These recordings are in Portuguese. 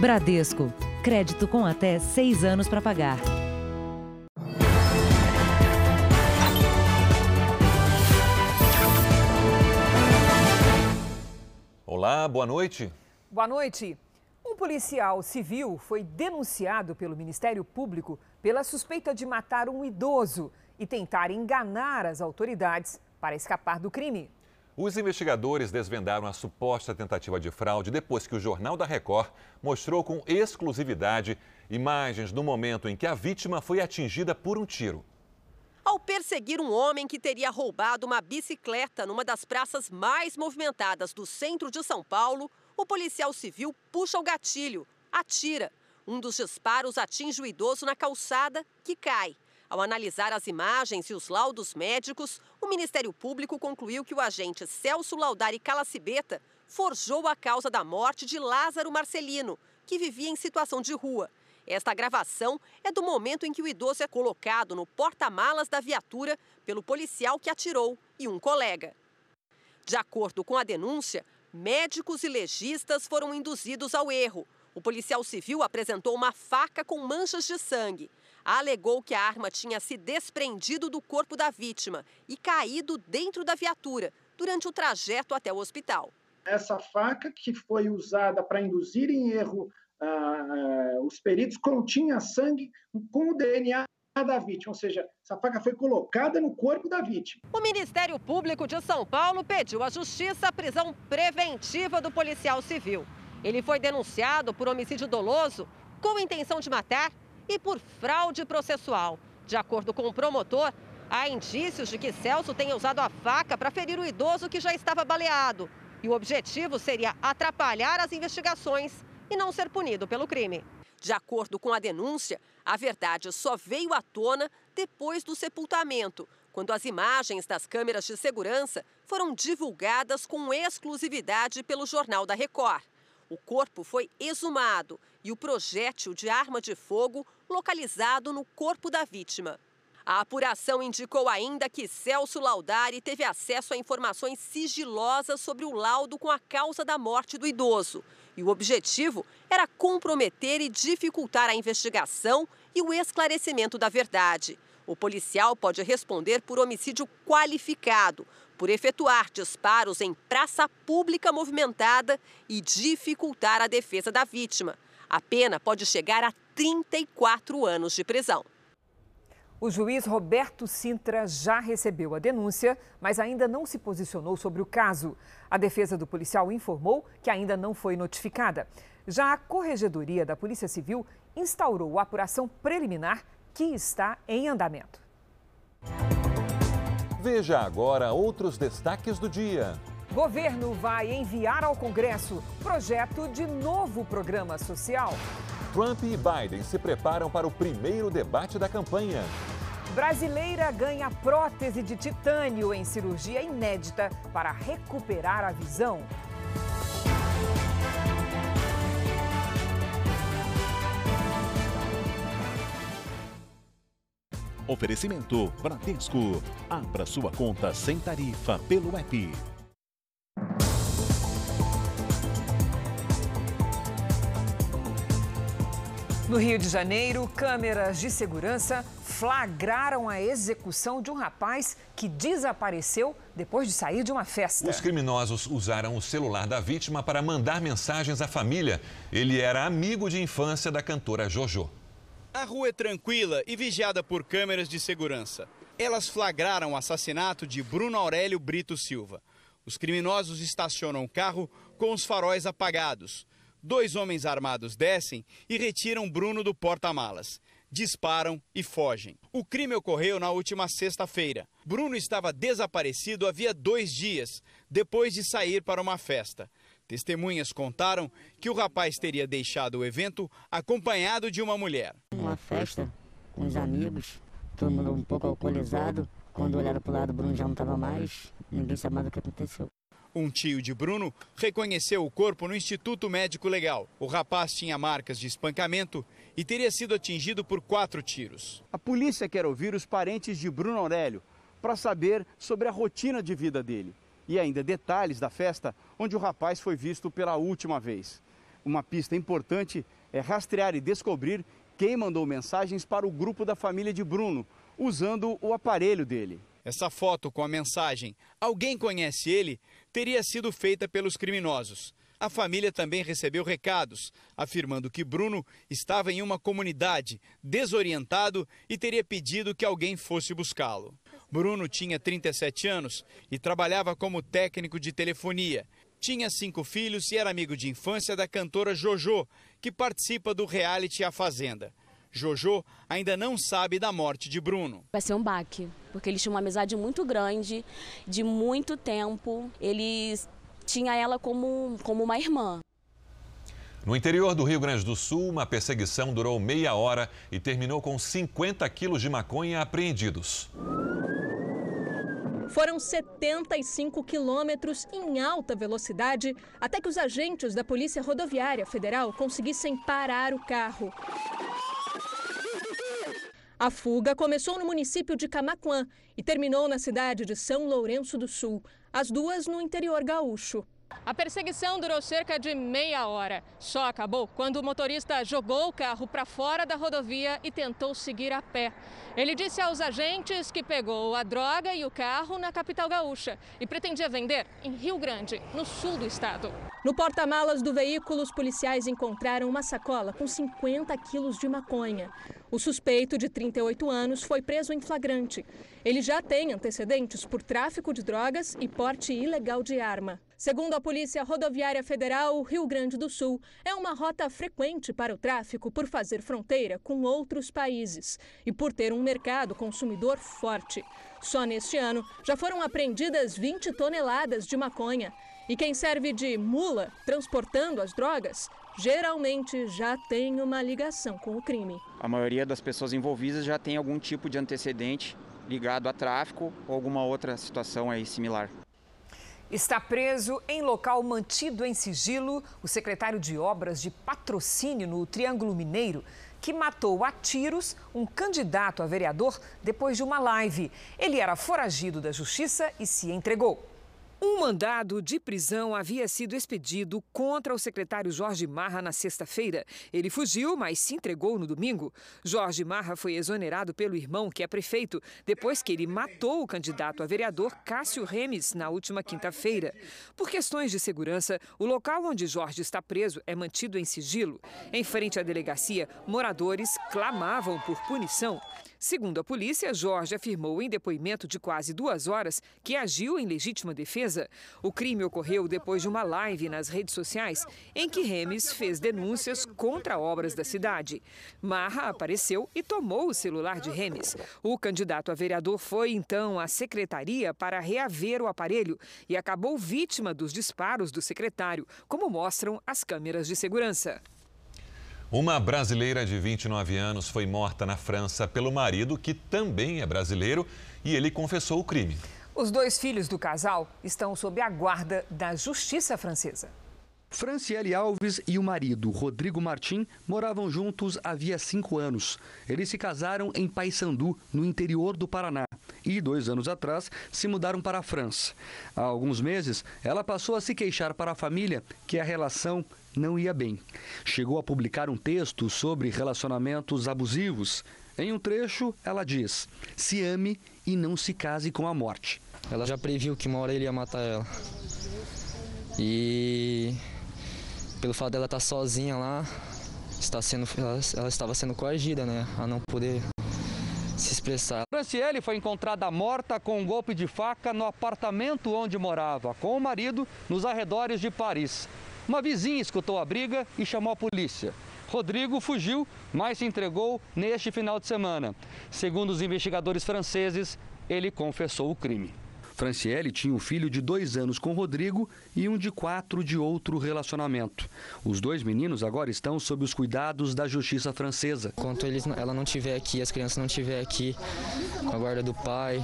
Bradesco. Crédito com até seis anos para pagar. Olá, boa noite. Boa noite. Um policial civil foi denunciado pelo Ministério Público pela suspeita de matar um idoso e tentar enganar as autoridades para escapar do crime. Os investigadores desvendaram a suposta tentativa de fraude depois que o Jornal da Record mostrou com exclusividade imagens do momento em que a vítima foi atingida por um tiro. Ao perseguir um homem que teria roubado uma bicicleta numa das praças mais movimentadas do centro de São Paulo, o policial civil puxa o gatilho, atira. Um dos disparos atinge o idoso na calçada, que cai. Ao analisar as imagens e os laudos médicos, o Ministério Público concluiu que o agente Celso Laudari Calacibeta forjou a causa da morte de Lázaro Marcelino, que vivia em situação de rua. Esta gravação é do momento em que o idoso é colocado no porta-malas da viatura pelo policial que atirou e um colega. De acordo com a denúncia, médicos e legistas foram induzidos ao erro. O policial civil apresentou uma faca com manchas de sangue alegou que a arma tinha se desprendido do corpo da vítima e caído dentro da viatura durante o trajeto até o hospital. Essa faca que foi usada para induzir em erro uh, os peritos continha sangue com o DNA da vítima, ou seja, essa faca foi colocada no corpo da vítima. O Ministério Público de São Paulo pediu à Justiça a prisão preventiva do policial civil. Ele foi denunciado por homicídio doloso com intenção de matar e por fraude processual. De acordo com o promotor, há indícios de que Celso tenha usado a faca para ferir o idoso que já estava baleado. E o objetivo seria atrapalhar as investigações e não ser punido pelo crime. De acordo com a denúncia, a verdade só veio à tona depois do sepultamento, quando as imagens das câmeras de segurança foram divulgadas com exclusividade pelo Jornal da Record. O corpo foi exumado e o projétil de arma de fogo localizado no corpo da vítima. A apuração indicou ainda que Celso Laudari teve acesso a informações sigilosas sobre o laudo com a causa da morte do idoso. E o objetivo era comprometer e dificultar a investigação e o esclarecimento da verdade. O policial pode responder por homicídio qualificado, por efetuar disparos em praça pública movimentada e dificultar a defesa da vítima. A pena pode chegar a 34 anos de prisão. O juiz Roberto Sintra já recebeu a denúncia, mas ainda não se posicionou sobre o caso. A defesa do policial informou que ainda não foi notificada. Já a Corregedoria da Polícia Civil instaurou a apuração preliminar que está em andamento. Veja agora outros destaques do dia. Governo vai enviar ao Congresso projeto de novo programa social. Trump e Biden se preparam para o primeiro debate da campanha. Brasileira ganha prótese de titânio em cirurgia inédita para recuperar a visão. Oferecimento Bradesco. Abra sua conta sem tarifa pelo app. No Rio de Janeiro, câmeras de segurança flagraram a execução de um rapaz que desapareceu depois de sair de uma festa. Os criminosos usaram o celular da vítima para mandar mensagens à família. Ele era amigo de infância da cantora Jojo. A rua é tranquila e vigiada por câmeras de segurança. Elas flagraram o assassinato de Bruno Aurélio Brito Silva. Os criminosos estacionam o carro com os faróis apagados. Dois homens armados descem e retiram Bruno do porta-malas. Disparam e fogem. O crime ocorreu na última sexta-feira. Bruno estava desaparecido havia dois dias, depois de sair para uma festa. Testemunhas contaram que o rapaz teria deixado o evento acompanhado de uma mulher. Uma festa com os amigos, todo mundo um pouco alcoolizado. Quando olharam para o lado, Bruno já não estava mais. Ninguém sabia o que aconteceu. Um tio de Bruno reconheceu o corpo no Instituto Médico Legal. O rapaz tinha marcas de espancamento e teria sido atingido por quatro tiros. A polícia quer ouvir os parentes de Bruno Aurélio para saber sobre a rotina de vida dele e ainda detalhes da festa onde o rapaz foi visto pela última vez. uma pista importante é rastrear e descobrir quem mandou mensagens para o grupo da família de Bruno, usando o aparelho dele. Essa foto com a mensagem Alguém conhece ele? teria sido feita pelos criminosos. A família também recebeu recados afirmando que Bruno estava em uma comunidade, desorientado e teria pedido que alguém fosse buscá-lo. Bruno tinha 37 anos e trabalhava como técnico de telefonia. Tinha cinco filhos e era amigo de infância da cantora Jojo, que participa do reality A Fazenda. Jojo ainda não sabe da morte de Bruno. Vai ser um baque, porque eles tinham uma amizade muito grande, de muito tempo. Eles tinha ela como, como uma irmã. No interior do Rio Grande do Sul, uma perseguição durou meia hora e terminou com 50 quilos de maconha apreendidos. Foram 75 quilômetros em alta velocidade até que os agentes da Polícia Rodoviária Federal conseguissem parar o carro. A fuga começou no município de Camaquã e terminou na cidade de São Lourenço do Sul, as duas no interior gaúcho. A perseguição durou cerca de meia hora. Só acabou quando o motorista jogou o carro para fora da rodovia e tentou seguir a pé. Ele disse aos agentes que pegou a droga e o carro na capital gaúcha e pretendia vender em Rio Grande, no sul do estado. No porta-malas do veículo, os policiais encontraram uma sacola com 50 quilos de maconha. O suspeito, de 38 anos, foi preso em flagrante. Ele já tem antecedentes por tráfico de drogas e porte ilegal de arma. Segundo a Polícia Rodoviária Federal, o Rio Grande do Sul é uma rota frequente para o tráfico por fazer fronteira com outros países e por ter um mercado consumidor forte. Só neste ano já foram apreendidas 20 toneladas de maconha. E quem serve de mula transportando as drogas geralmente já tem uma ligação com o crime. A maioria das pessoas envolvidas já tem algum tipo de antecedente ligado a tráfico ou alguma outra situação aí similar. Está preso em local mantido em sigilo o secretário de Obras de Patrocínio no Triângulo Mineiro, que matou a tiros um candidato a vereador depois de uma live. Ele era foragido da justiça e se entregou. Um mandado de prisão havia sido expedido contra o secretário Jorge Marra na sexta-feira. Ele fugiu, mas se entregou no domingo. Jorge Marra foi exonerado pelo irmão, que é prefeito, depois que ele matou o candidato a vereador Cássio Remes na última quinta-feira. Por questões de segurança, o local onde Jorge está preso é mantido em sigilo. Em frente à delegacia, moradores clamavam por punição. Segundo a polícia, Jorge afirmou em depoimento de quase duas horas que agiu em legítima defesa. O crime ocorreu depois de uma live nas redes sociais em que Remes fez denúncias contra obras da cidade. Marra apareceu e tomou o celular de Remes. O candidato a vereador foi então à secretaria para reaver o aparelho e acabou vítima dos disparos do secretário, como mostram as câmeras de segurança. Uma brasileira de 29 anos foi morta na França pelo marido, que também é brasileiro, e ele confessou o crime. Os dois filhos do casal estão sob a guarda da justiça francesa. Franciele Alves e o marido, Rodrigo Martim, moravam juntos havia cinco anos. Eles se casaram em Paysandu, no interior do Paraná, e dois anos atrás se mudaram para a França. Há alguns meses, ela passou a se queixar para a família que a relação não ia bem. Chegou a publicar um texto sobre relacionamentos abusivos. Em um trecho, ela diz: se ame e não se case com a morte. Ela já previu que uma hora ele ia matar ela. E pelo fato dela estar sozinha lá, está sendo, ela, ela estava sendo coagida, né, a não poder se expressar. Franciele foi encontrada morta com um golpe de faca no apartamento onde morava com o marido nos arredores de Paris. Uma vizinha escutou a briga e chamou a polícia. Rodrigo fugiu, mas se entregou neste final de semana. Segundo os investigadores franceses, ele confessou o crime. Franciele tinha um filho de dois anos com Rodrigo e um de quatro de outro relacionamento. Os dois meninos agora estão sob os cuidados da justiça francesa. Enquanto eles, ela não estiver aqui, as crianças não estiver aqui, com a guarda do pai,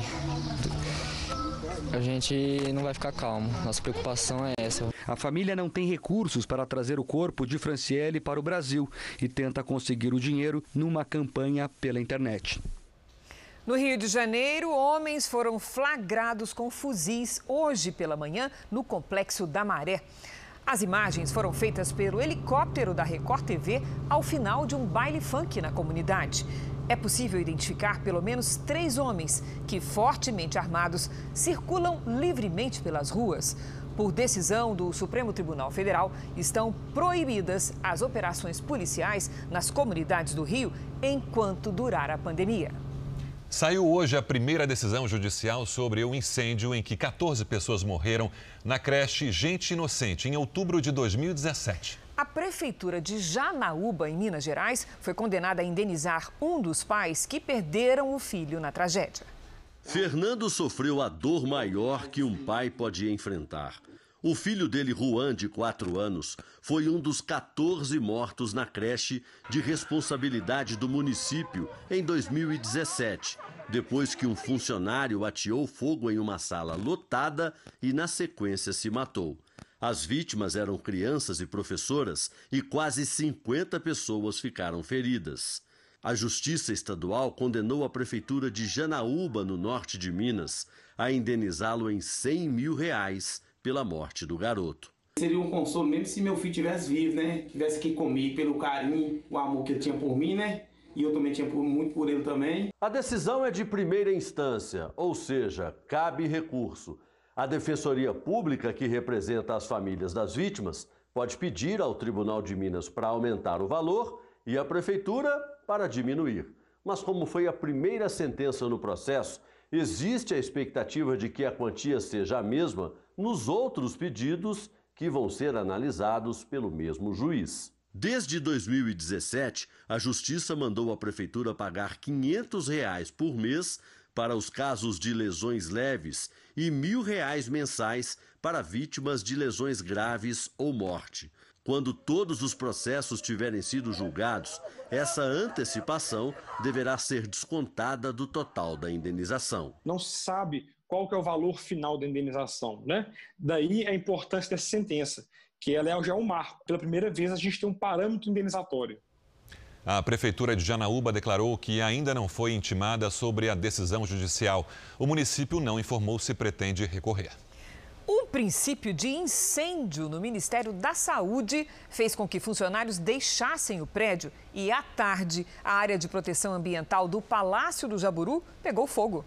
a gente não vai ficar calmo. Nossa preocupação é essa. A família não tem recursos para trazer o corpo de Franciele para o Brasil e tenta conseguir o dinheiro numa campanha pela internet. No Rio de Janeiro, homens foram flagrados com fuzis hoje pela manhã no Complexo da Maré. As imagens foram feitas pelo helicóptero da Record TV ao final de um baile funk na comunidade. É possível identificar pelo menos três homens que, fortemente armados, circulam livremente pelas ruas. Por decisão do Supremo Tribunal Federal, estão proibidas as operações policiais nas comunidades do Rio enquanto durar a pandemia. Saiu hoje a primeira decisão judicial sobre o incêndio em que 14 pessoas morreram na creche Gente Inocente, em outubro de 2017. A Prefeitura de Janaúba, em Minas Gerais, foi condenada a indenizar um dos pais que perderam o filho na tragédia. Fernando sofreu a dor maior que um pai pode enfrentar. O filho dele, Juan, de 4 anos, foi um dos 14 mortos na creche de responsabilidade do município em 2017, depois que um funcionário ateou fogo em uma sala lotada e, na sequência, se matou. As vítimas eram crianças e professoras e quase 50 pessoas ficaram feridas. A Justiça Estadual condenou a Prefeitura de Janaúba, no norte de Minas, a indenizá-lo em 100 mil reais pela morte do garoto. Seria um consolo mesmo se meu filho tivesse vivo, né? Tivesse aqui comigo, pelo carinho, o amor que ele tinha por mim, né? E eu também tinha muito por ele também. A decisão é de primeira instância, ou seja, cabe recurso. A Defensoria Pública, que representa as famílias das vítimas, pode pedir ao Tribunal de Minas para aumentar o valor e a Prefeitura para diminuir. Mas, como foi a primeira sentença no processo, existe a expectativa de que a quantia seja a mesma nos outros pedidos que vão ser analisados pelo mesmo juiz. Desde 2017, a Justiça mandou a Prefeitura pagar 500 reais por mês para os casos de lesões leves e 1.000 reais mensais para vítimas de lesões graves ou morte. Quando todos os processos tiverem sido julgados, essa antecipação deverá ser descontada do total da indenização. Não se sabe qual que é o valor final da indenização, né? Daí a importância dessa sentença, que ela é já um marco. Pela primeira vez a gente tem um parâmetro indenizatório. A Prefeitura de Janaúba declarou que ainda não foi intimada sobre a decisão judicial. O município não informou se pretende recorrer. Um princípio de incêndio no Ministério da Saúde fez com que funcionários deixassem o prédio e, à tarde, a área de proteção ambiental do Palácio do Jaburu pegou fogo.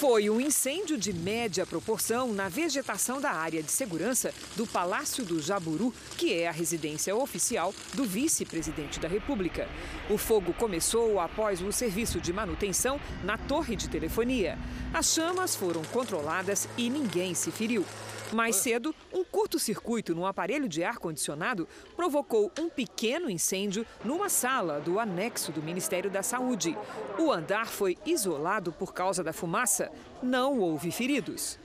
Foi um incêndio de média proporção na vegetação da área de segurança do Palácio do Jaburu, que é a residência oficial do vice-presidente da República. O fogo começou após o serviço de manutenção na torre de telefonia. As chamas foram controladas e ninguém se feriu. Mais cedo, um curto-circuito no aparelho de ar-condicionado provocou um pequeno incêndio numa sala do anexo do Ministério da Saúde. O andar foi isolado por causa da fumaça. Não houve feridos.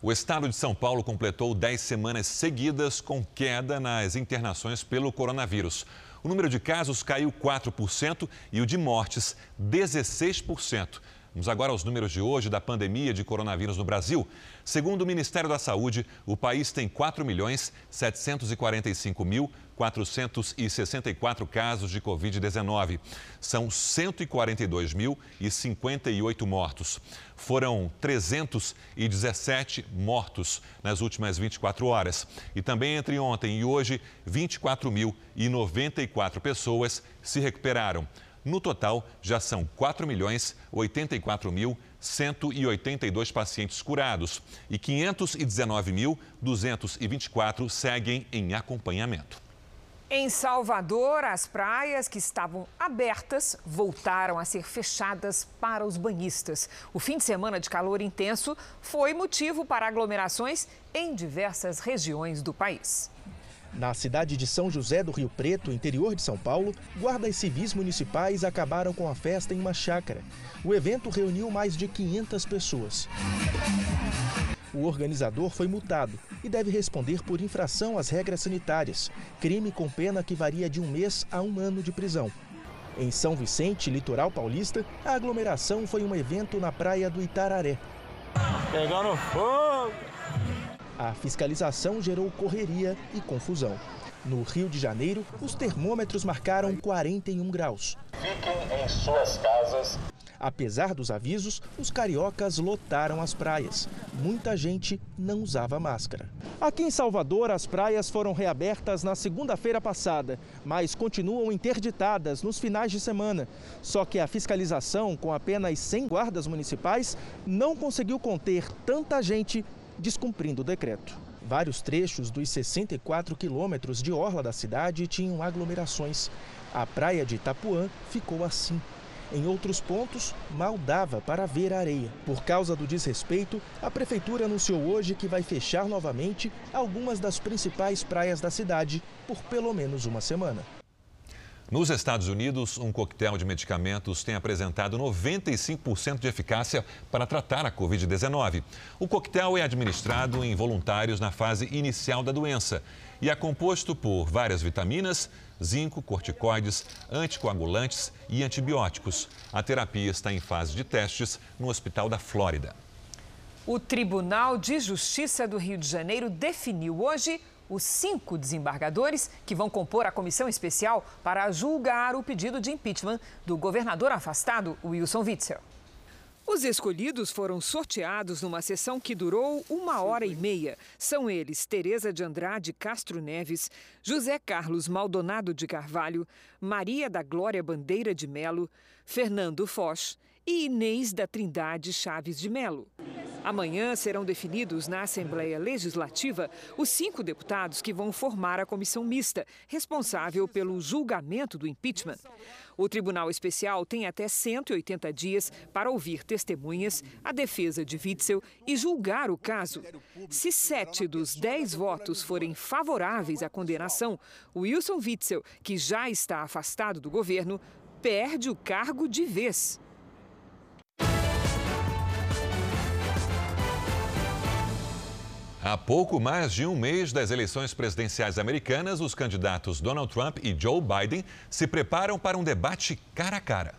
O estado de São Paulo completou 10 semanas seguidas com queda nas internações pelo coronavírus. O número de casos caiu 4% e o de mortes 16%. Vamos agora aos números de hoje da pandemia de coronavírus no Brasil. Segundo o Ministério da Saúde, o país tem 4 milhões 745 mil 464 casos de Covid-19. São 142.058 mortos. Foram 317 mortos nas últimas 24 horas. E também entre ontem e hoje, 24.094 pessoas se recuperaram. No total, já são 4 milhões 84 mil 182 pacientes curados e 519.224 seguem em acompanhamento. Em Salvador, as praias que estavam abertas voltaram a ser fechadas para os banhistas. O fim de semana de calor intenso foi motivo para aglomerações em diversas regiões do país. Na cidade de São José do Rio Preto, interior de São Paulo, guardas civis municipais acabaram com a festa em uma chácara. O evento reuniu mais de 500 pessoas. O organizador foi multado e deve responder por infração às regras sanitárias, crime com pena que varia de um mês a um ano de prisão. Em São Vicente, litoral paulista, a aglomeração foi um evento na praia do Itararé. Pegando fogo! A fiscalização gerou correria e confusão. No Rio de Janeiro, os termômetros marcaram 41 graus. Fiquem em suas casas. Apesar dos avisos, os cariocas lotaram as praias. Muita gente não usava máscara. Aqui em Salvador, as praias foram reabertas na segunda-feira passada, mas continuam interditadas nos finais de semana. Só que a fiscalização, com apenas 100 guardas municipais, não conseguiu conter tanta gente descumprindo o decreto. Vários trechos dos 64 quilômetros de orla da cidade tinham aglomerações. A praia de Itapuã ficou assim. Em outros pontos, mal dava para ver a areia. Por causa do desrespeito, a prefeitura anunciou hoje que vai fechar novamente algumas das principais praias da cidade por pelo menos uma semana. Nos Estados Unidos, um coquetel de medicamentos tem apresentado 95% de eficácia para tratar a Covid-19. O coquetel é administrado em voluntários na fase inicial da doença e é composto por várias vitaminas, zinco, corticoides, anticoagulantes e antibióticos. A terapia está em fase de testes no Hospital da Flórida. O Tribunal de Justiça do Rio de Janeiro definiu hoje os cinco desembargadores que vão compor a comissão especial para julgar o pedido de impeachment do governador afastado, Wilson Witzel. Os escolhidos foram sorteados numa sessão que durou uma hora e meia. São eles Tereza de Andrade Castro Neves, José Carlos Maldonado de Carvalho, Maria da Glória Bandeira de Melo, Fernando Foch e Inês da Trindade Chaves de Melo. Amanhã serão definidos na Assembleia Legislativa os cinco deputados que vão formar a comissão mista, responsável pelo julgamento do impeachment. O Tribunal Especial tem até 180 dias para ouvir testemunhas, a defesa de Witzel e julgar o caso. Se sete dos dez votos forem favoráveis à condenação, Wilson Witzel, que já está afastado do governo, perde o cargo de vez. Há pouco mais de um mês das eleições presidenciais americanas, os candidatos Donald Trump e Joe Biden se preparam para um debate cara a cara.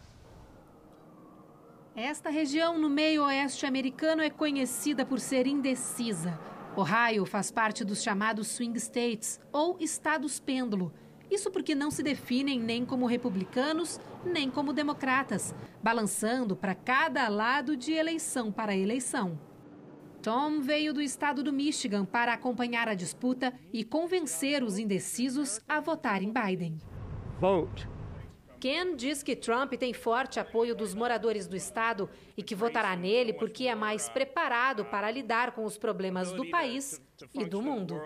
Esta região no meio oeste americano é conhecida por ser indecisa. Ohio faz parte dos chamados swing states, ou estados pêndulo. Isso porque não se definem nem como republicanos, nem como democratas, balançando para cada lado de eleição para eleição. Tom veio do estado do Michigan para acompanhar a disputa e convencer os indecisos a votar em Biden. Vote. Ken diz que Trump tem forte apoio dos moradores do estado e que votará nele porque é mais preparado para lidar com os problemas do país e do mundo.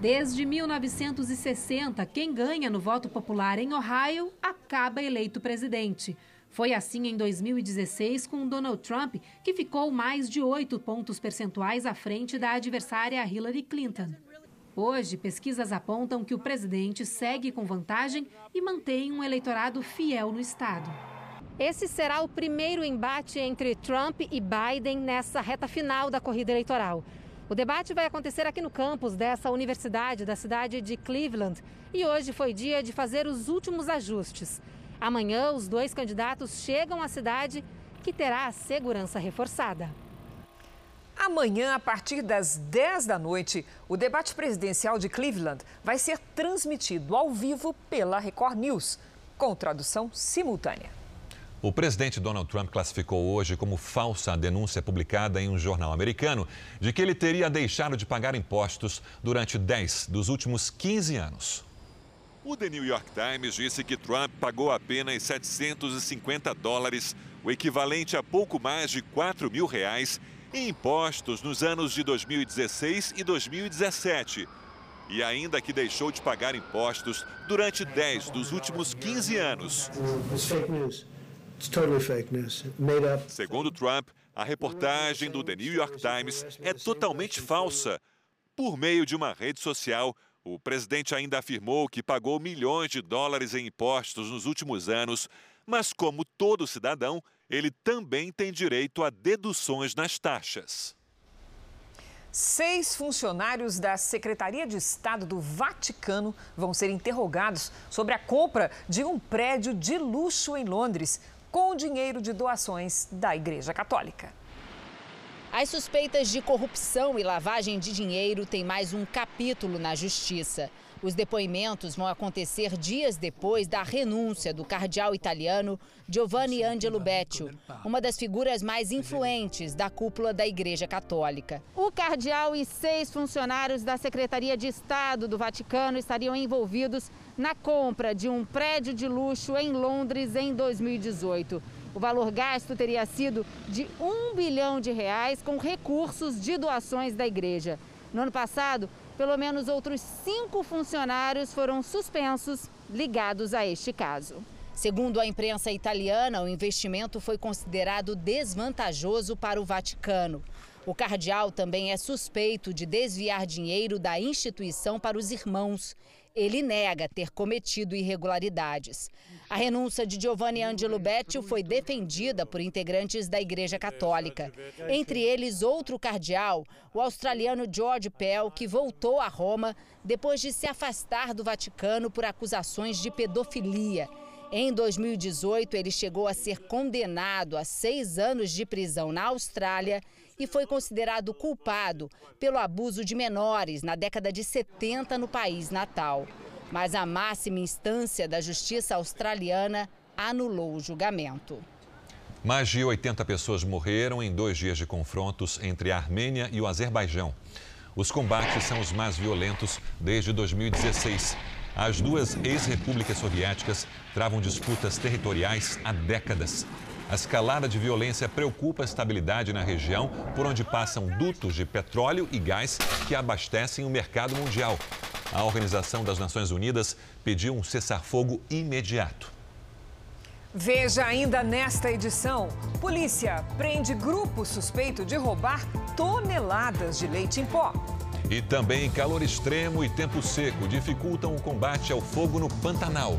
Desde 1960, quem ganha no voto popular em Ohio acaba eleito presidente. Foi assim em 2016 com Donald Trump, que ficou mais de oito pontos percentuais à frente da adversária Hillary Clinton. Hoje, pesquisas apontam que o presidente segue com vantagem e mantém um eleitorado fiel no estado. Esse será o primeiro embate entre Trump e Biden nessa reta final da corrida eleitoral. O debate vai acontecer aqui no campus dessa universidade da cidade de Cleveland e hoje foi dia de fazer os últimos ajustes. Amanhã, os dois candidatos chegam à cidade, que terá a segurança reforçada. Amanhã, a partir das 10 da noite, o debate presidencial de Cleveland vai ser transmitido ao vivo pela Record News, com tradução simultânea. O presidente Donald Trump classificou hoje como falsa a denúncia publicada em um jornal americano de que ele teria deixado de pagar impostos durante 10 dos últimos 15 anos. O The New York Times disse que Trump pagou apenas 750 dólares, o equivalente a pouco mais de 4 mil reais, em impostos nos anos de 2016 e 2017. E ainda que deixou de pagar impostos durante 10 dos últimos 15 anos. Segundo Trump, a reportagem do The New York Times é totalmente falsa. Por meio de uma rede social, o presidente ainda afirmou que pagou milhões de dólares em impostos nos últimos anos, mas, como todo cidadão, ele também tem direito a deduções nas taxas. Seis funcionários da Secretaria de Estado do Vaticano vão ser interrogados sobre a compra de um prédio de luxo em Londres, com o dinheiro de doações da Igreja Católica. As suspeitas de corrupção e lavagem de dinheiro têm mais um capítulo na justiça. Os depoimentos vão acontecer dias depois da renúncia do cardeal italiano Giovanni Angelo Beccio, uma das figuras mais influentes da cúpula da Igreja Católica. O cardeal e seis funcionários da Secretaria de Estado do Vaticano estariam envolvidos na compra de um prédio de luxo em Londres em 2018. O valor gasto teria sido de um bilhão de reais com recursos de doações da igreja. No ano passado, pelo menos outros cinco funcionários foram suspensos ligados a este caso. Segundo a imprensa italiana, o investimento foi considerado desvantajoso para o Vaticano. O cardeal também é suspeito de desviar dinheiro da instituição para os irmãos. Ele nega ter cometido irregularidades. A renúncia de Giovanni Angelo Beccio foi defendida por integrantes da Igreja Católica. Entre eles, outro cardeal, o australiano George Pell, que voltou a Roma depois de se afastar do Vaticano por acusações de pedofilia. Em 2018, ele chegou a ser condenado a seis anos de prisão na Austrália e foi considerado culpado pelo abuso de menores na década de 70 no país natal. Mas a máxima instância da justiça australiana anulou o julgamento. Mais de 80 pessoas morreram em dois dias de confrontos entre a Armênia e o Azerbaijão. Os combates são os mais violentos desde 2016. As duas ex-repúblicas soviéticas travam disputas territoriais há décadas. A escalada de violência preocupa a estabilidade na região, por onde passam dutos de petróleo e gás que abastecem o mercado mundial. A Organização das Nações Unidas pediu um cessar-fogo imediato. Veja ainda nesta edição: polícia prende grupo suspeito de roubar toneladas de leite em pó. E também calor extremo e tempo seco dificultam o combate ao fogo no Pantanal.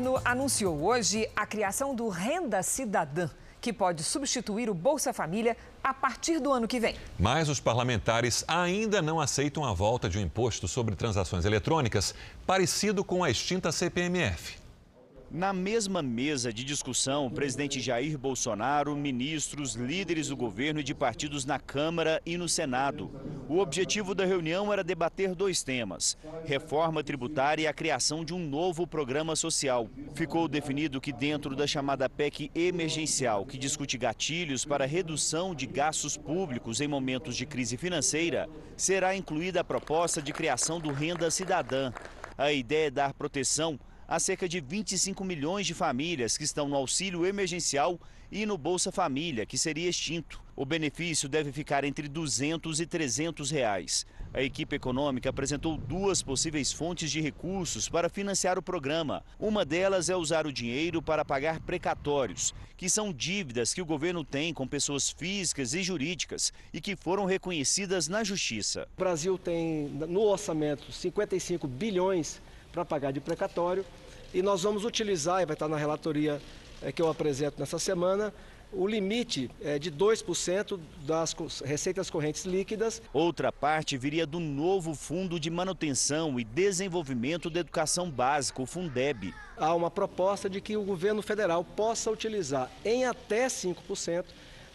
Governo anunciou hoje a criação do Renda Cidadã, que pode substituir o Bolsa Família a partir do ano que vem. Mas os parlamentares ainda não aceitam a volta de um imposto sobre transações eletrônicas, parecido com a extinta CPMF. Na mesma mesa de discussão, o presidente Jair Bolsonaro, ministros, líderes do governo e de partidos na Câmara e no Senado. O objetivo da reunião era debater dois temas: reforma tributária e a criação de um novo programa social. Ficou definido que, dentro da chamada PEC emergencial, que discute gatilhos para redução de gastos públicos em momentos de crise financeira, será incluída a proposta de criação do Renda Cidadã. A ideia é dar proteção a cerca de 25 milhões de famílias que estão no auxílio emergencial e no Bolsa Família, que seria extinto. O benefício deve ficar entre 200 e 300 reais. A equipe econômica apresentou duas possíveis fontes de recursos para financiar o programa. Uma delas é usar o dinheiro para pagar precatórios, que são dívidas que o governo tem com pessoas físicas e jurídicas e que foram reconhecidas na justiça. O Brasil tem no orçamento 55 bilhões para pagar de precatório e nós vamos utilizar, e vai estar na relatoria é, que eu apresento nessa semana, o limite é de 2% das receitas correntes líquidas. Outra parte viria do novo Fundo de Manutenção e Desenvolvimento da Educação Básica, o Fundeb. Há uma proposta de que o governo federal possa utilizar em até 5%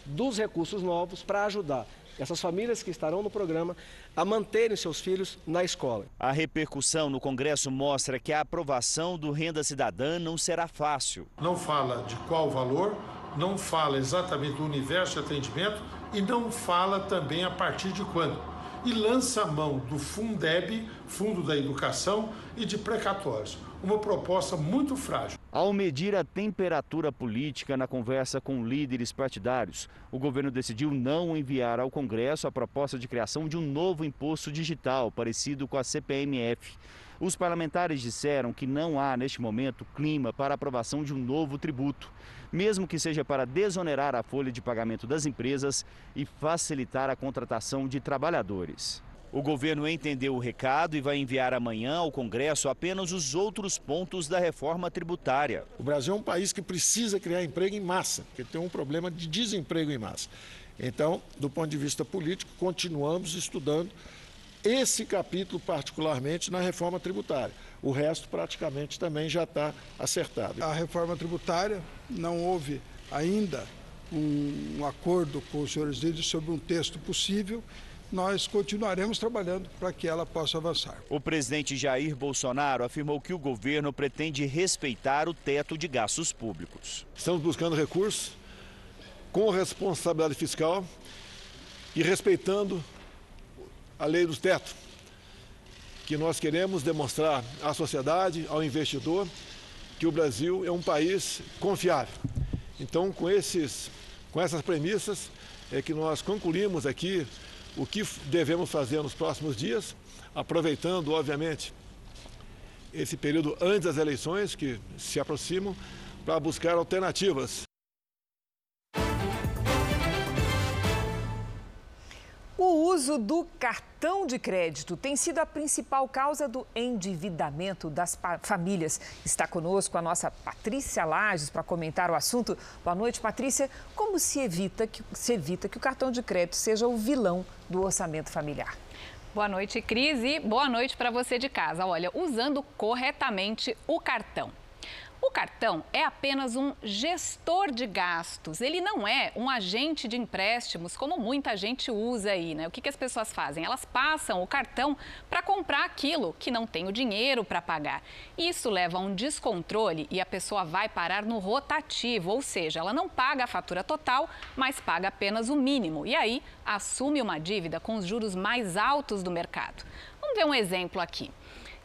dos recursos novos para ajudar essas famílias que estarão no programa a manterem seus filhos na escola. A repercussão no Congresso mostra que a aprovação do Renda Cidadã não será fácil. Não fala de qual valor, não fala exatamente do universo de atendimento e não fala também a partir de quando. E lança a mão do Fundeb, Fundo da Educação, e de precatórios uma proposta muito frágil. Ao medir a temperatura política na conversa com líderes partidários, o governo decidiu não enviar ao Congresso a proposta de criação de um novo imposto digital, parecido com a CPMF. Os parlamentares disseram que não há, neste momento, clima para aprovação de um novo tributo, mesmo que seja para desonerar a folha de pagamento das empresas e facilitar a contratação de trabalhadores. O governo entendeu o recado e vai enviar amanhã ao Congresso apenas os outros pontos da reforma tributária. O Brasil é um país que precisa criar emprego em massa, porque tem um problema de desemprego em massa. Então, do ponto de vista político, continuamos estudando esse capítulo particularmente na reforma tributária. O resto praticamente também já está acertado. A reforma tributária não houve ainda um, acordo com os senhores líderes sobre um texto possível nós continuaremos trabalhando para que ela possa avançar. O presidente Jair Bolsonaro afirmou que o governo pretende respeitar o teto de gastos públicos. Estamos buscando recursos com responsabilidade fiscal e respeitando a lei dos tetos, que nós queremos demonstrar à sociedade, ao investidor, que o Brasil é um país confiável. Então, com, esses, com essas premissas, é que nós concluímos aqui o que devemos fazer nos próximos dias, aproveitando, obviamente, esse período antes das eleições que se aproximam, para buscar alternativas O uso do cartão de crédito tem sido a principal causa do endividamento das famílias. Está conosco a nossa Patrícia Lages para comentar o assunto. Boa noite, Patrícia. Como se evita que, se evita que o cartão de crédito seja o vilão do orçamento familiar? Boa noite, Cris, e boa noite para você de casa. Olha, usando corretamente o cartão. O cartão é apenas um gestor de gastos, ele não é um agente de empréstimos, como muita gente usa aí, né? O que, que as pessoas fazem? Elas passam o cartão para comprar aquilo que não tem o dinheiro para pagar. Isso leva a um descontrole e a pessoa vai parar no rotativo, ou seja, ela não paga a fatura total, mas paga apenas o mínimo. E aí assume uma dívida com os juros mais altos do mercado. Vamos ver um exemplo aqui.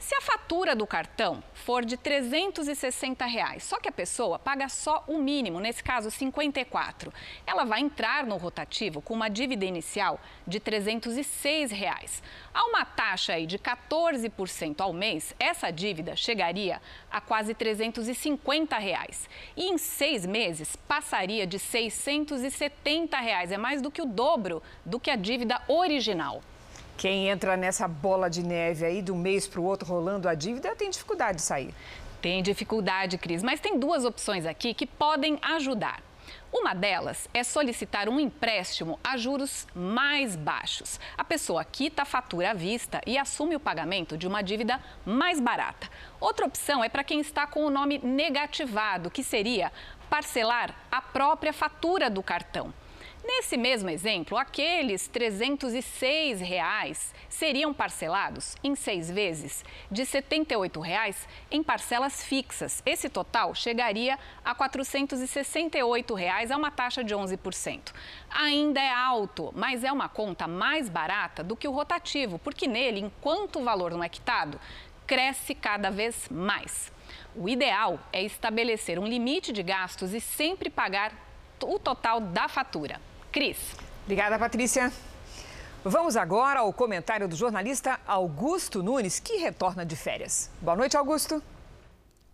Se a fatura do cartão for de 360 reais, só que a pessoa paga só o mínimo, nesse caso 54, ela vai entrar no rotativo com uma dívida inicial de 306 reais. A uma taxa aí de 14% ao mês, essa dívida chegaria a quase 350 reais. E em seis meses passaria de 670 reais. É mais do que o dobro do que a dívida original. Quem entra nessa bola de neve aí um mês para o outro rolando a dívida tem dificuldade de sair. Tem dificuldade, Cris, mas tem duas opções aqui que podem ajudar. Uma delas é solicitar um empréstimo a juros mais baixos. A pessoa quita a fatura à vista e assume o pagamento de uma dívida mais barata. Outra opção é para quem está com o nome negativado, que seria parcelar a própria fatura do cartão. Nesse mesmo exemplo, aqueles 306 reais seriam parcelados em seis vezes de 78 reais em parcelas fixas. Esse total chegaria a 468 reais, a uma taxa de 11%. Ainda é alto, mas é uma conta mais barata do que o rotativo, porque nele, enquanto o valor não é quitado, cresce cada vez mais. O ideal é estabelecer um limite de gastos e sempre pagar o total da fatura. Cris. Obrigada, Patrícia. Vamos agora ao comentário do jornalista Augusto Nunes, que retorna de férias. Boa noite, Augusto.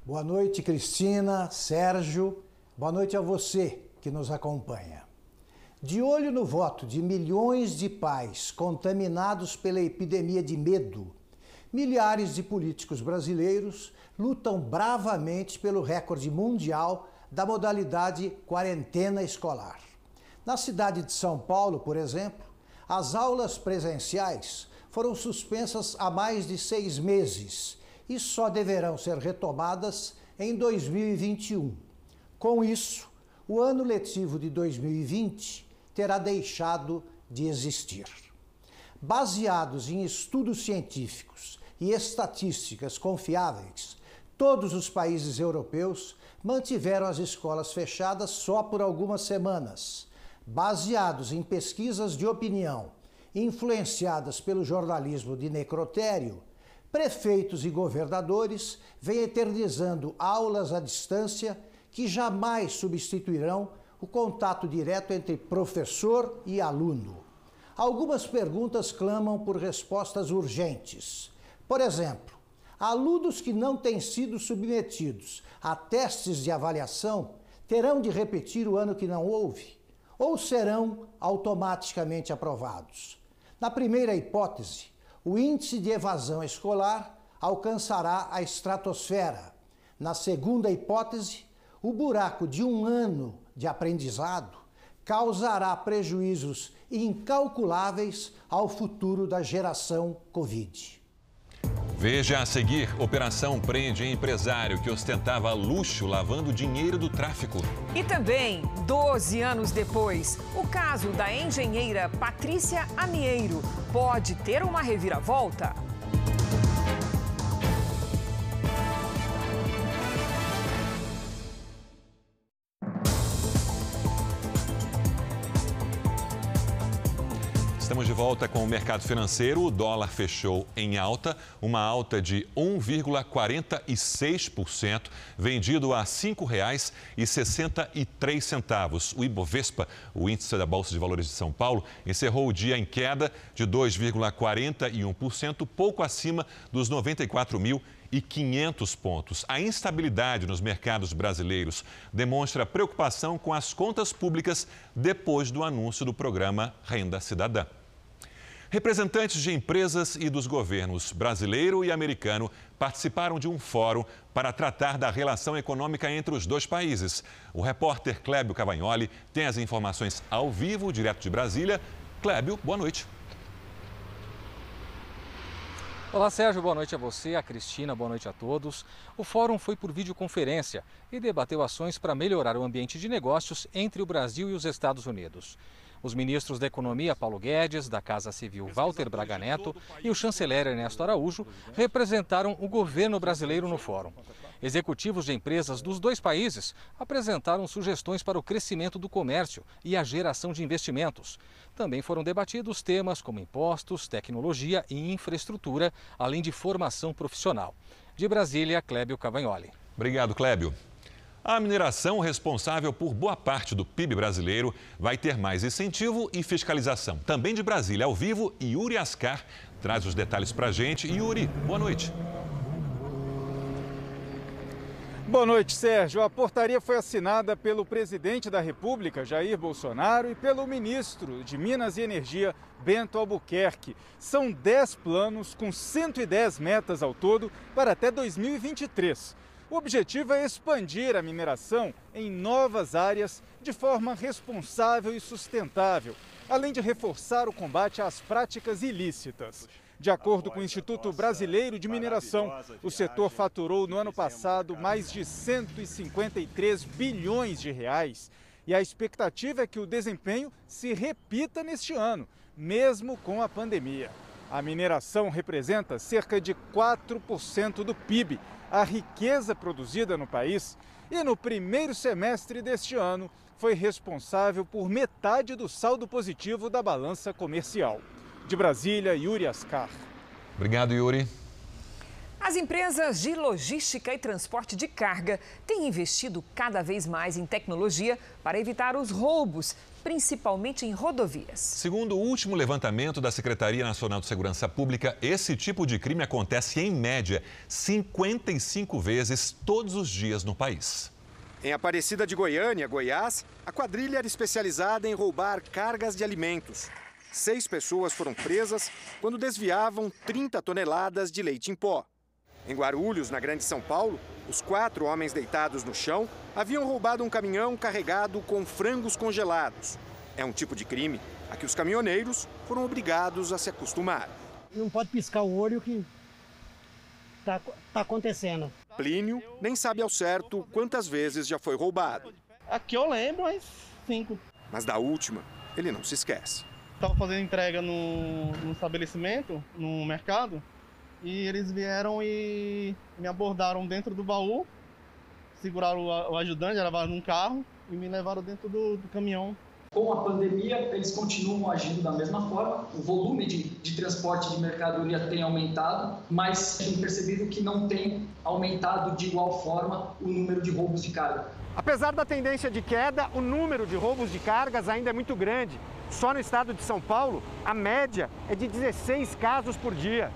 Boa noite, Cristina, Sérgio. Boa noite a você que nos acompanha. De olho no voto de milhões de pais contaminados pela epidemia de medo, milhares de políticos brasileiros lutam bravamente pelo recorde mundial da modalidade quarentena escolar. Na cidade de São Paulo, por exemplo, as aulas presenciais foram suspensas há mais de seis meses e só deverão ser retomadas em 2021. Com isso, o ano letivo de 2020 terá deixado de existir. Baseados em estudos científicos e estatísticas confiáveis, todos os países europeus mantiveram as escolas fechadas só por algumas semanas baseados em pesquisas de opinião influenciadas pelo jornalismo de necrotério, prefeitos e governadores vêm eternizando aulas à distância que jamais substituirão o contato direto entre professor e aluno. Algumas perguntas clamam por respostas urgentes. Por exemplo, alunos que não têm sido submetidos a testes de avaliação terão de repetir o ano que não houve? Ou serão automaticamente aprovados. Na primeira hipótese, o índice de evasão escolar alcançará a estratosfera. Na segunda hipótese, o buraco de um ano de aprendizado causará prejuízos incalculáveis ao futuro da geração Covid. Veja a seguir: Operação prende empresário que ostentava luxo lavando dinheiro do tráfico. E também, 12 anos depois, o caso da engenheira Patrícia Amieiro pode ter uma reviravolta. Volta com o mercado financeiro. O dólar fechou em alta, uma alta de 1,46%, vendido a R$ 5,63. O Ibovespa, o índice da Bolsa de Valores de São Paulo, encerrou o dia em queda de 2,41%, pouco acima dos 94 mil e 500 pontos. A instabilidade nos mercados brasileiros demonstra preocupação com as contas públicas depois do anúncio do programa Renda Cidadã. Representantes de empresas e dos governos brasileiro e americano participaram de um fórum para tratar da relação econômica entre os dois países. O repórter Clébio Cavagnoli tem as informações ao vivo, direto de Brasília. Clébio, boa noite. Olá, Sérgio. Boa noite a você, a Cristina. Boa noite a todos. O fórum foi por videoconferência e debateu ações para melhorar o ambiente de negócios entre o Brasil e os Estados Unidos. Os ministros da Economia Paulo Guedes, da Casa Civil Walter Braga Neto e o chanceler Ernesto Araújo representaram o governo brasileiro no fórum. Executivos de empresas dos dois países apresentaram sugestões para o crescimento do comércio e a geração de investimentos. Também foram debatidos temas como impostos, tecnologia e infraestrutura, além de formação profissional. De Brasília, Clébio Cavagnoli. Obrigado, Clébio. A mineração, responsável por boa parte do PIB brasileiro, vai ter mais incentivo e fiscalização. Também de Brasília, ao vivo, Yuri Ascar traz os detalhes para a gente. Yuri, boa noite. Boa noite, Sérgio. A portaria foi assinada pelo presidente da República, Jair Bolsonaro, e pelo ministro de Minas e Energia, Bento Albuquerque. São 10 planos com 110 metas ao todo para até 2023. O objetivo é expandir a mineração em novas áreas de forma responsável e sustentável, além de reforçar o combate às práticas ilícitas. De acordo com o Instituto Brasileiro de Mineração, o setor faturou no ano passado mais de 153 bilhões de reais. E a expectativa é que o desempenho se repita neste ano, mesmo com a pandemia. A mineração representa cerca de 4% do PIB a riqueza produzida no país e no primeiro semestre deste ano foi responsável por metade do saldo positivo da balança comercial. De Brasília, Yuri Ascar. Obrigado, Yuri. As empresas de logística e transporte de carga têm investido cada vez mais em tecnologia para evitar os roubos, principalmente em rodovias. Segundo o último levantamento da Secretaria Nacional de Segurança Pública, esse tipo de crime acontece em média 55 vezes todos os dias no país. Em Aparecida de Goiânia, Goiás, a quadrilha era especializada em roubar cargas de alimentos. Seis pessoas foram presas quando desviavam 30 toneladas de leite em pó. Em Guarulhos, na Grande São Paulo, os quatro homens deitados no chão haviam roubado um caminhão carregado com frangos congelados. É um tipo de crime a que os caminhoneiros foram obrigados a se acostumar. Não pode piscar o olho que está tá acontecendo. Plínio nem sabe ao certo quantas vezes já foi roubado. Aqui eu lembro, mas cinco. Mas da última, ele não se esquece. Estava fazendo entrega no, no estabelecimento, no mercado, e eles vieram e me abordaram dentro do baú, seguraram o ajudante, levaram num carro e me levaram dentro do, do caminhão. Com a pandemia, eles continuam agindo da mesma forma. O volume de, de transporte de mercadoria tem aumentado, mas tem percebido que não tem aumentado de igual forma o número de roubos de carga. Apesar da tendência de queda, o número de roubos de cargas ainda é muito grande. Só no estado de São Paulo, a média é de 16 casos por dia.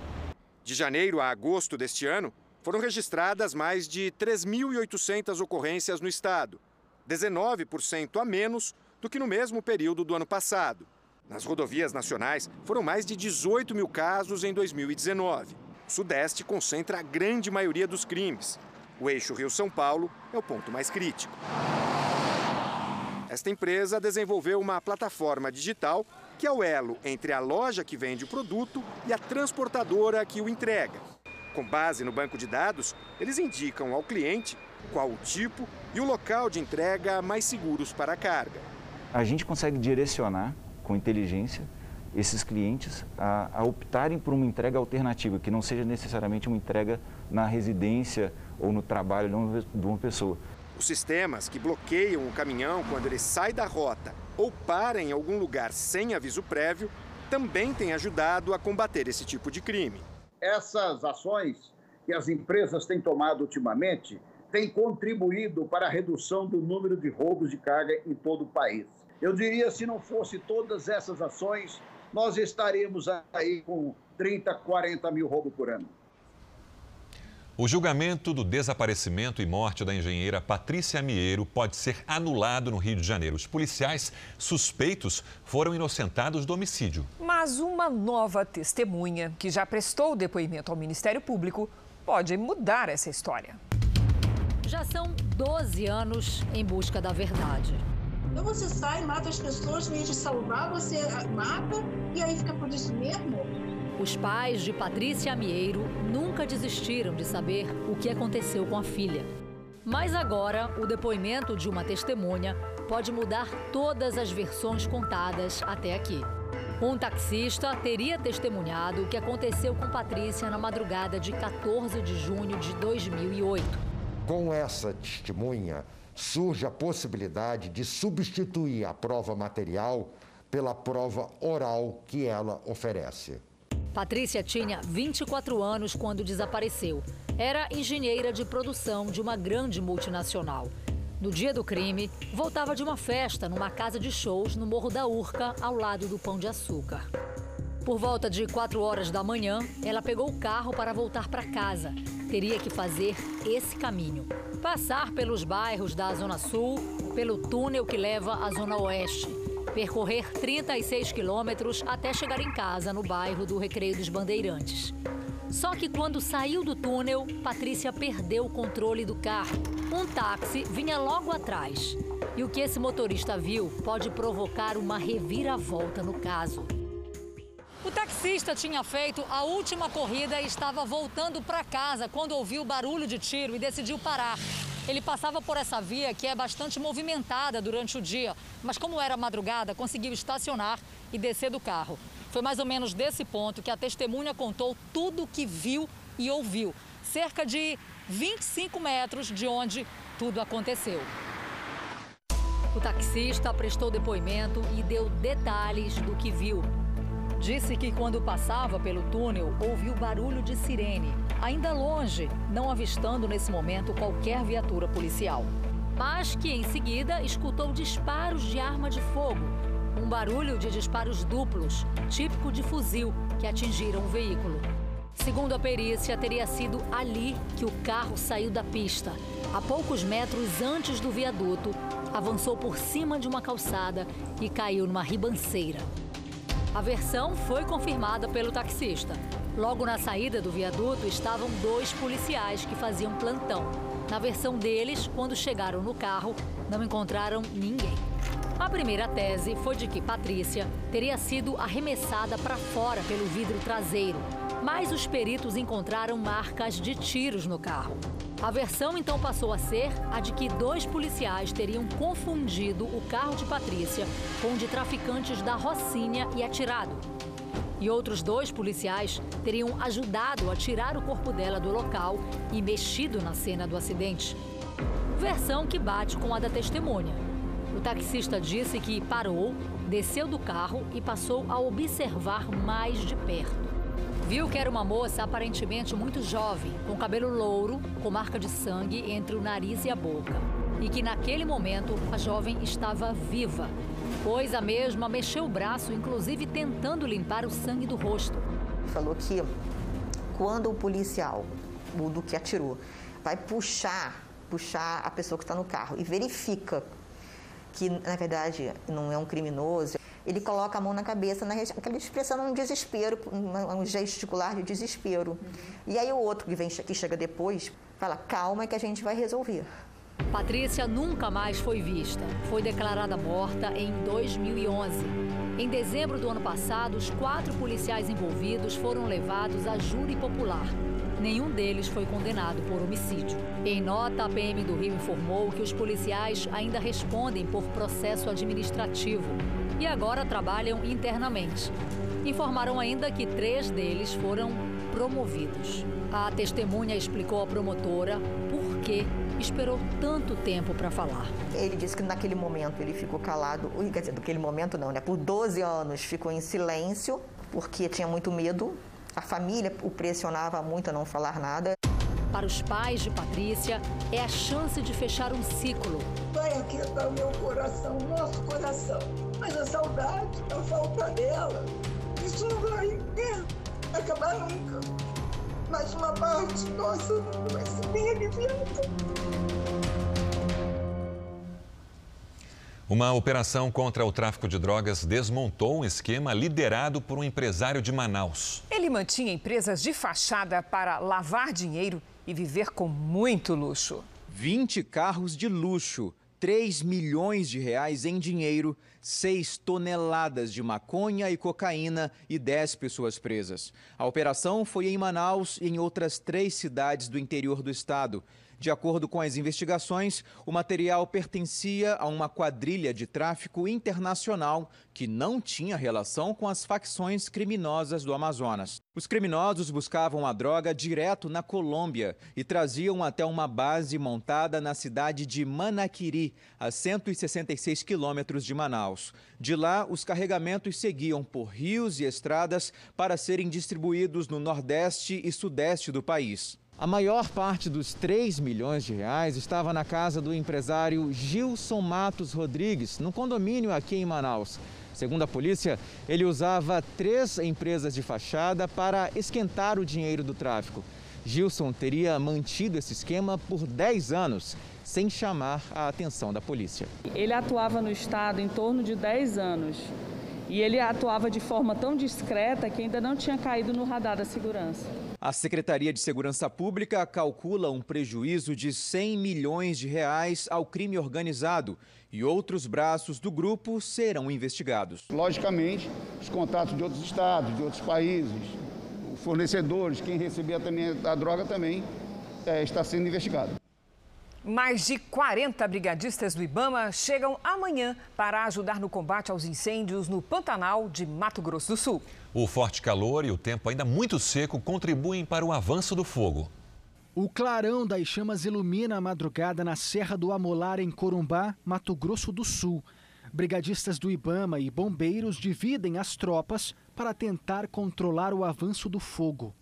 De janeiro a agosto deste ano, foram registradas mais de 3.800 ocorrências no estado, 19% a menos do que no mesmo período do ano passado. Nas rodovias nacionais, foram mais de 18 mil casos em 2019. O Sudeste concentra a grande maioria dos crimes. O eixo Rio-São Paulo é o ponto mais crítico. Esta empresa desenvolveu uma plataforma digital que é o elo entre a loja que vende o produto e a transportadora que o entrega. Com base no banco de dados, eles indicam ao cliente qual o tipo e o local de entrega mais seguros para a carga. A gente consegue direcionar com inteligência esses clientes a, a, optarem por uma entrega alternativa, que não seja necessariamente uma entrega na residência ou no trabalho de uma pessoa. Os sistemas que bloqueiam o caminhão quando ele sai da rota ou para em algum lugar sem aviso prévio também têm ajudado a combater esse tipo de crime. Essas ações que as empresas têm tomado ultimamente têm contribuído para a redução do número de roubos de carga em todo o país. Eu diria, se não fosse todas essas ações, nós estaríamos aí com 30, 40 mil roubos por ano. O julgamento do desaparecimento e morte da engenheira Patrícia Mieiro pode ser anulado no Rio de Janeiro. Os policiais suspeitos foram inocentados do homicídio. Mas uma nova testemunha, que já prestou depoimento ao Ministério Público, pode mudar essa história. Já são 12 anos em busca da verdade. Então você sai, mata as pessoas, em vez de salvar, você mata e aí fica por isso mesmo? Os pais de Patrícia Amieiro nunca desistiram de saber o que aconteceu com a filha. Mas agora, o depoimento de uma testemunha pode mudar todas as versões contadas até aqui. Um taxista teria testemunhado o que aconteceu com Patrícia na madrugada de 14 de junho de 2008. Com essa testemunha, surge a possibilidade de substituir a prova material pela prova oral que ela oferece. Patrícia tinha 24 anos quando desapareceu. Era engenheira de produção de uma grande multinacional. No dia do crime, voltava de uma festa numa casa de shows no Morro da Urca, ao lado do Pão de Açúcar. Por volta de 4 horas da manhã, ela pegou o carro para voltar para casa. Teria que fazer esse caminho: passar pelos bairros da Zona Sul, pelo túnel que leva à Zona Oeste percorrer 36 quilômetros até chegar em casa, no bairro do Recreio dos Bandeirantes. Só que quando saiu do túnel, Patrícia perdeu o controle do carro. Um táxi vinha logo atrás. E o que esse motorista viu pode provocar uma reviravolta no caso. O taxista tinha feito a última corrida e estava voltando para casa quando ouviu barulho de tiro e decidiu parar. Ele passava por essa via que é bastante movimentada durante o dia, mas como era madrugada, conseguiu estacionar e descer do carro. Foi mais ou menos desse ponto que a testemunha contou tudo o que viu e ouviu, cerca de 25 metros de onde tudo aconteceu. O taxista prestou depoimento e deu detalhes do que viu. Disse que quando passava pelo túnel ouviu barulho de sirene, ainda longe, não avistando nesse momento qualquer viatura policial. Mas que em seguida escutou disparos de arma de fogo, um barulho de disparos duplos, típico de fuzil, que atingiram o veículo. Segundo a perícia, teria sido ali que o carro saiu da pista. A poucos metros antes do viaduto, avançou por cima de uma calçada e caiu numa ribanceira. A versão foi confirmada pelo taxista. Logo na saída do viaduto estavam dois policiais que faziam plantão. Na versão deles, quando chegaram no carro, não encontraram ninguém. A primeira tese foi de que Patrícia teria sido arremessada para fora pelo vidro traseiro, mas os peritos encontraram marcas de tiros no carro. A versão então passou a ser a de que dois policiais teriam confundido o carro de Patrícia com o de traficantes da Rocinha e atirado. E outros dois policiais teriam ajudado a tirar o corpo dela do local e mexido na cena do acidente. Versão que bate com a da testemunha. O taxista disse que parou, desceu do carro e passou a observar mais de perto. Viu que era uma moça aparentemente muito jovem, com cabelo louro, com marca de sangue entre o nariz e a boca. E que naquele momento a jovem estava viva, pois a mesma mexeu o braço, inclusive tentando limpar o sangue do rosto. Falou que quando o policial, o do que atirou, vai puxar, puxar a pessoa que está no carro e verifica que na verdade não é um criminoso, ele coloca a mão na cabeça, na, aquela expressão um desespero, um gesticular de desespero. Uhum. E aí o outro que, vem, que chega depois fala, calma que a gente vai resolver. Patrícia nunca mais foi vista. Foi declarada morta em 2011. Em dezembro do ano passado, os quatro policiais envolvidos foram levados a júri popular. Nenhum deles foi condenado por homicídio. Em nota, a PM do Rio informou que os policiais ainda respondem por processo administrativo e agora trabalham internamente. Informaram ainda que três deles foram promovidos. A testemunha explicou à promotora por que esperou tanto tempo para falar. Ele disse que naquele momento ele ficou calado, quer dizer, naquele momento não, né? Por 12 anos ficou em silêncio, porque tinha muito medo. A família o pressionava muito a não falar nada. Para os pais de Patrícia, é a chance de fechar um ciclo. Vai aquietar o meu coração, nosso coração. Mas a saudade, a falta dela, isso não vai é, acabar nunca. Mas uma parte nossa vai ser bem aliviada. Uma operação contra o tráfico de drogas desmontou um esquema liderado por um empresário de Manaus. Ele mantinha empresas de fachada para lavar dinheiro e viver com muito luxo. 20 carros de luxo, 3 milhões de reais em dinheiro, 6 toneladas de maconha e cocaína e 10 pessoas presas. A operação foi em Manaus e em outras três cidades do interior do estado. De acordo com as investigações, o material pertencia a uma quadrilha de tráfico internacional que não tinha relação com as facções criminosas do Amazonas. Os criminosos buscavam a droga direto na Colômbia e traziam até uma base montada na cidade de Manaquiri, a 166 quilômetros de Manaus. De lá, os carregamentos seguiam por rios e estradas para serem distribuídos no nordeste e sudeste do país. A maior parte dos 3 milhões de reais estava na casa do empresário Gilson Matos Rodrigues, no condomínio aqui em Manaus. Segundo a polícia, ele usava três empresas de fachada para esquentar o dinheiro do tráfico. Gilson teria mantido esse esquema por 10 anos, sem chamar a atenção da polícia. Ele atuava no estado em torno de 10 anos. E ele atuava de forma tão discreta que ainda não tinha caído no radar da segurança. A Secretaria de Segurança Pública calcula um prejuízo de 100 milhões de reais ao crime organizado e outros braços do grupo serão investigados. Logicamente, os contatos de outros estados, de outros países, fornecedores, quem recebia também a droga também é, está sendo investigado. Mais de 40 brigadistas do Ibama chegam amanhã para ajudar no combate aos incêndios no Pantanal de Mato Grosso do Sul. O forte calor e o tempo ainda muito seco contribuem para o avanço do fogo. O clarão das chamas ilumina a madrugada na Serra do Amolar, em Corumbá, Mato Grosso do Sul. Brigadistas do Ibama e bombeiros dividem as tropas para tentar controlar o avanço do fogo.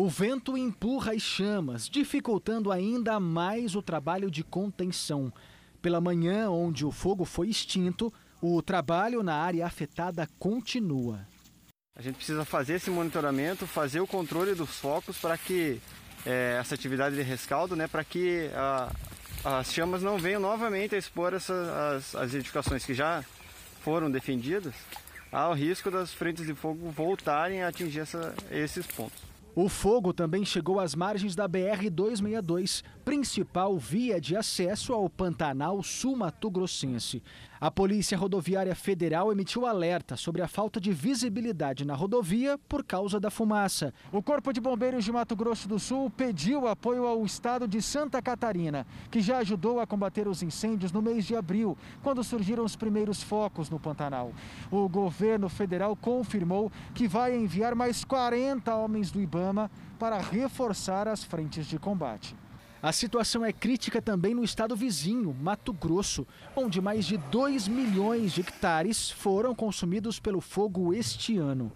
O vento empurra as chamas, dificultando ainda mais o trabalho de contenção. Pela manhã, onde o fogo foi extinto, o trabalho na área afetada continua. A gente precisa fazer esse monitoramento, fazer o controle dos focos para que é, essa atividade de rescaldo, né, para que a, as chamas não venham novamente a expor essa, as, as edificações que já foram defendidas ao risco das frentes de fogo voltarem a atingir essa, esses pontos. O fogo também chegou às margens da BR-262, principal via de acesso ao Pantanal Sul-Mato Grossense. A Polícia Rodoviária Federal emitiu alerta sobre a falta de visibilidade na rodovia por causa da fumaça. O Corpo de Bombeiros de Mato Grosso do Sul pediu apoio ao estado de Santa Catarina, que já ajudou a combater os incêndios no mês de abril, quando surgiram os primeiros focos no Pantanal. O governo federal confirmou que vai enviar mais 40 homens do Ibama para reforçar as frentes de combate. A situação é crítica também no estado vizinho, Mato Grosso, onde mais de 2 milhões de hectares foram consumidos pelo fogo este ano.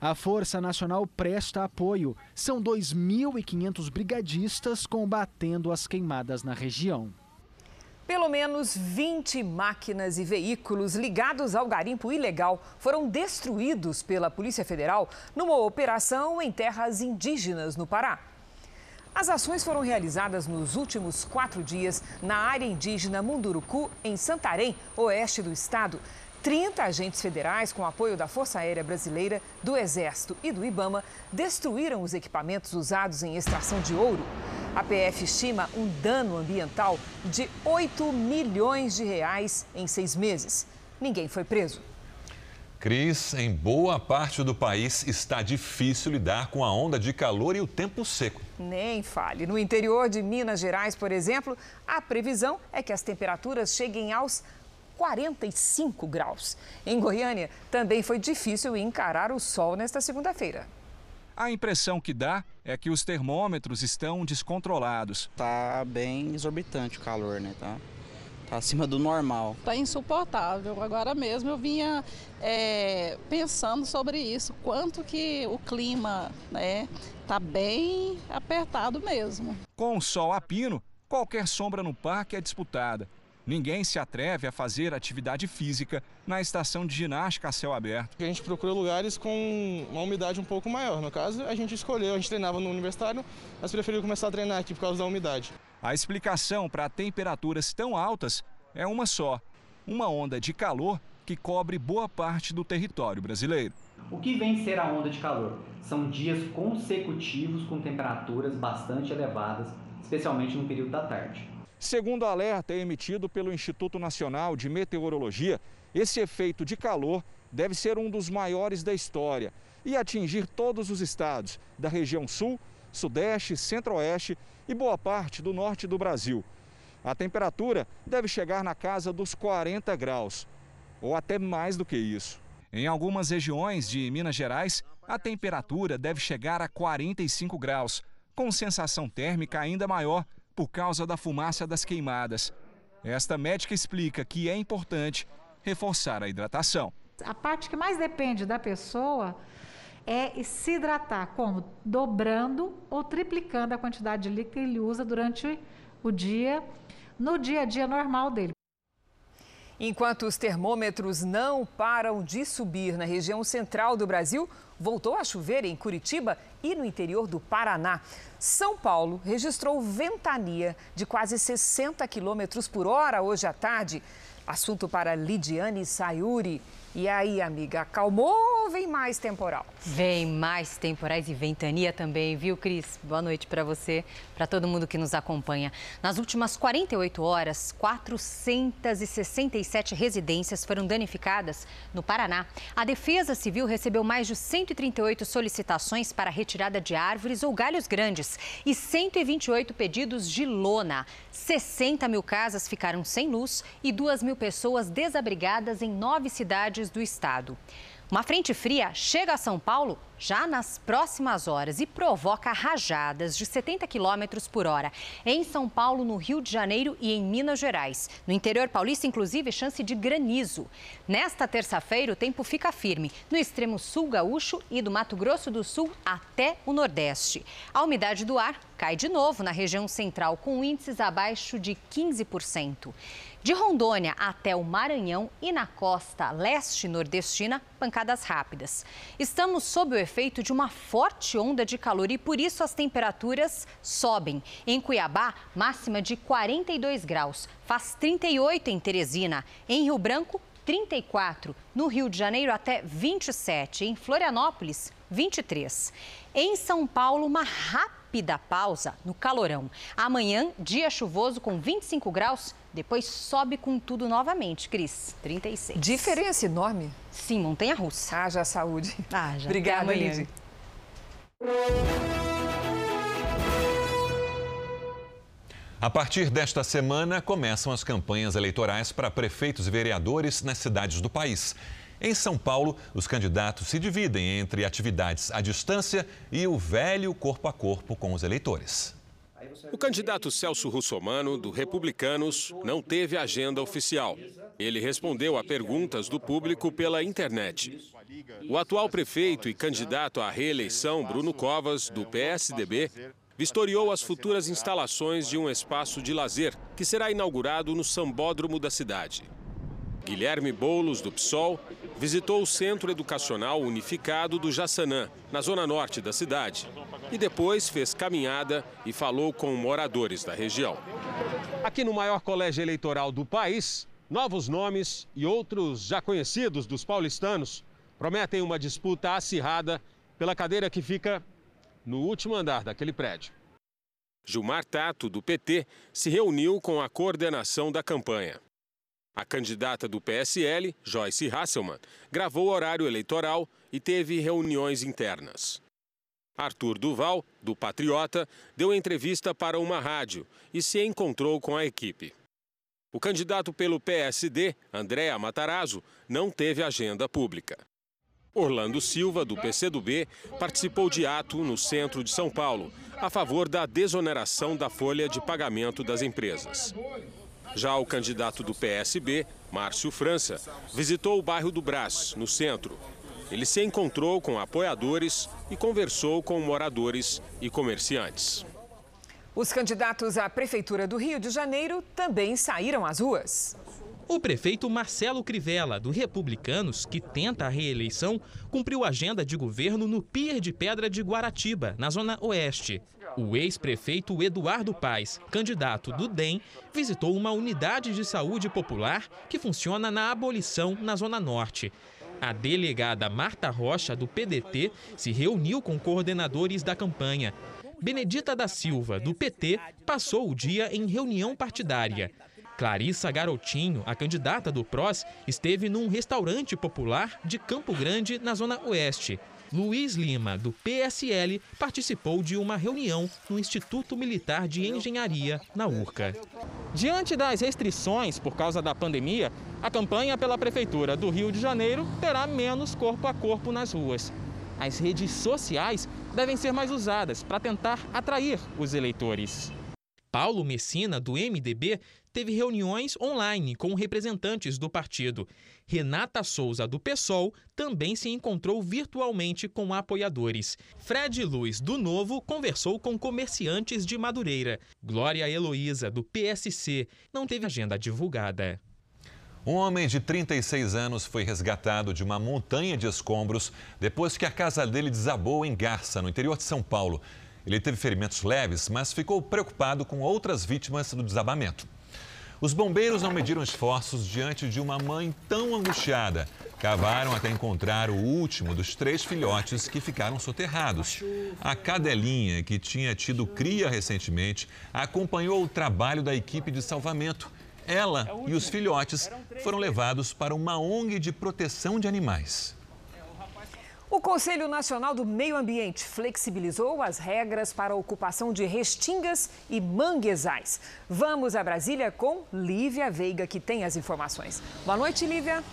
A Força Nacional presta apoio. São 2.500 brigadistas combatendo as queimadas na região. Pelo menos 20 máquinas e veículos ligados ao garimpo ilegal foram destruídos pela Polícia Federal numa operação em terras indígenas no Pará. As ações foram realizadas nos últimos quatro dias na área indígena Munduruku, em Santarém, oeste do estado. 30 agentes federais, com apoio da Força Aérea Brasileira, do Exército e do Ibama, destruíram os equipamentos usados em extração de ouro. A PF estima um dano ambiental de 8 milhões de reais em seis meses. Ninguém foi preso. Cris, em boa parte do país está difícil lidar com a onda de calor e o tempo seco. Nem fale. No interior de Minas Gerais, por exemplo, a previsão é que as temperaturas cheguem aos 45 graus. Em Goiânia, também foi difícil encarar o sol nesta segunda-feira. A impressão que dá é que os termômetros estão descontrolados. Tá bem exorbitante o calor, né? Tá Tá acima do normal. Tá insuportável. Agora mesmo eu vinha é, pensando sobre isso, quanto que o clima, né, tá bem apertado mesmo. Com o sol a pino, qualquer sombra no parque é disputada. Ninguém se atreve a fazer atividade física na estação de ginástica a céu aberto. A gente procura lugares com uma umidade um pouco maior. No caso, a gente escolheu, a gente treinava no universitário, mas preferiu começar a treinar aqui por causa da umidade. A explicação para temperaturas tão altas é uma só: uma onda de calor que cobre boa parte do território brasileiro. O que vem ser a onda de calor? São dias consecutivos com temperaturas bastante elevadas, especialmente no período da tarde. Segundo o alerta emitido pelo Instituto Nacional de Meteorologia, esse efeito de calor deve ser um dos maiores da história e atingir todos os estados da região sul, sudeste, centro-oeste e boa parte do norte do Brasil. A temperatura deve chegar na casa dos 40 graus, ou até mais do que isso. Em algumas regiões de Minas Gerais, a temperatura deve chegar a 45 graus, com sensação térmica ainda maior por causa da fumaça das queimadas. Esta médica explica que é importante reforçar a hidratação. A parte que mais depende da pessoa é se hidratar, como dobrando ou triplicando a quantidade de líquido que ele usa durante o dia, no dia a dia normal dele. Enquanto os termômetros não param de subir na região central do Brasil, voltou a chover em Curitiba e no interior do Paraná. São Paulo registrou ventania de quase 60 quilômetros por hora hoje à tarde. Assunto para Lidiane Sayuri. E aí, amiga, acalmou ou vem mais temporal? Vem mais temporais e ventania também, viu, Cris? Boa noite para você, para todo mundo que nos acompanha. Nas últimas 48 horas, 467 residências foram danificadas no Paraná. A Defesa Civil recebeu mais de 138 solicitações para retirada de árvores ou galhos grandes e 128 pedidos de lona. 60 mil casas ficaram sem luz e 2 mil pessoas desabrigadas em nove cidades do estado. Uma frente fria chega a São Paulo já nas próximas horas e provoca rajadas de 70 km por hora em São Paulo, no Rio de Janeiro e em Minas Gerais. No interior paulista, inclusive, chance de granizo. Nesta terça-feira, o tempo fica firme no extremo sul gaúcho e do Mato Grosso do Sul até o Nordeste. A umidade do ar cai de novo na região central, com índices abaixo de 15%. De Rondônia até o Maranhão e na costa leste nordestina, pancadas rápidas. Estamos sob o efeito de uma forte onda de calor e por isso as temperaturas sobem. Em Cuiabá, máxima de 42 graus, faz 38 em Teresina. Em Rio Branco, 34. No Rio de Janeiro, até 27. Em Florianópolis, 23. Em São Paulo, uma rápida pausa no calorão. Amanhã, dia chuvoso com 25 graus, depois sobe com tudo novamente. Cris, 36. Diferença enorme. Sim, montanha russa. Haja saúde. Haja. Obrigada, Lidy. A partir desta semana, começam as campanhas eleitorais para prefeitos e vereadores nas cidades do país. Em São Paulo, os candidatos se dividem entre atividades à distância e o velho corpo a corpo com os eleitores. O candidato Celso Russomano, do Republicanos, não teve agenda oficial. Ele respondeu a perguntas do público pela internet. O atual prefeito e candidato à reeleição, Bruno Covas, do PSDB, vistoriou as futuras instalações de um espaço de lazer que será inaugurado no sambódromo da cidade. Guilherme Boulos, do PSOL, visitou o Centro Educacional Unificado do Jaçanã, na zona norte da cidade, e depois fez caminhada e falou com moradores da região. Aqui no maior colégio eleitoral do país, novos nomes e outros já conhecidos dos paulistanos prometem uma disputa acirrada pela cadeira que fica no último andar daquele prédio. Gilmar Tato, do PT, se reuniu com a coordenação da campanha. A candidata do PSL, Joyce Hasselmann, gravou horário eleitoral e teve reuniões internas. Arthur Duval, do Patriota, deu entrevista para uma rádio e se encontrou com a equipe. O candidato pelo PSD, Andréa Matarazzo, não teve agenda pública. Orlando Silva, do PCdoB, participou de ato no centro de São Paulo, a favor da desoneração da folha de pagamento das empresas. Já o candidato do PSB, Márcio França, visitou o bairro do Brás, no centro. Ele se encontrou com apoiadores e conversou com moradores e comerciantes. Os candidatos à Prefeitura do Rio de Janeiro também saíram às ruas. O prefeito Marcelo Crivella, do Republicanos, que tenta a reeleição, cumpriu agenda de governo no Pier de Pedra de Guaratiba, na Zona Oeste. O ex-prefeito Eduardo Paes, candidato do DEM, visitou uma unidade de saúde popular que funciona na abolição na Zona Norte. A delegada Marta Rocha, do PDT, se reuniu com coordenadores da campanha. Benedita da Silva, do PT, passou o dia em reunião partidária. Clarissa Garotinho, a candidata do PROS, esteve num restaurante popular de Campo Grande, na Zona Oeste. Luiz Lima, do PSL, participou de uma reunião no Instituto Militar de Engenharia, na URCA. Diante das restrições por causa da pandemia, a campanha pela Prefeitura do Rio de Janeiro terá menos corpo a corpo nas ruas. As redes sociais devem ser mais usadas para tentar atrair os eleitores. Paulo Messina, do MDB, teve reuniões online com representantes do partido. Renata Souza, do PSOL, também se encontrou virtualmente com apoiadores. Fred Luz, do Novo, conversou com comerciantes de Madureira. Glória Heloísa, do PSC, não teve agenda divulgada. Um homem de 36 anos foi resgatado de uma montanha de escombros depois que a casa dele desabou em Garça, no interior de São Paulo. Ele teve ferimentos leves, mas ficou preocupado com outras vítimas do desabamento. Os bombeiros não mediram esforços diante de uma mãe tão angustiada. Cavaram até encontrar o último dos três filhotes que ficaram soterrados. A cadelinha, que tinha tido cria recentemente, acompanhou o trabalho da equipe de salvamento. Ela e os filhotes foram levados para uma ONG de proteção de animais. O Conselho Nacional do Meio Ambiente flexibilizou as regras para a ocupação de restingas e manguezais. Vamos a Brasília com Lívia Veiga, que tem as informações. Boa noite, Lívia.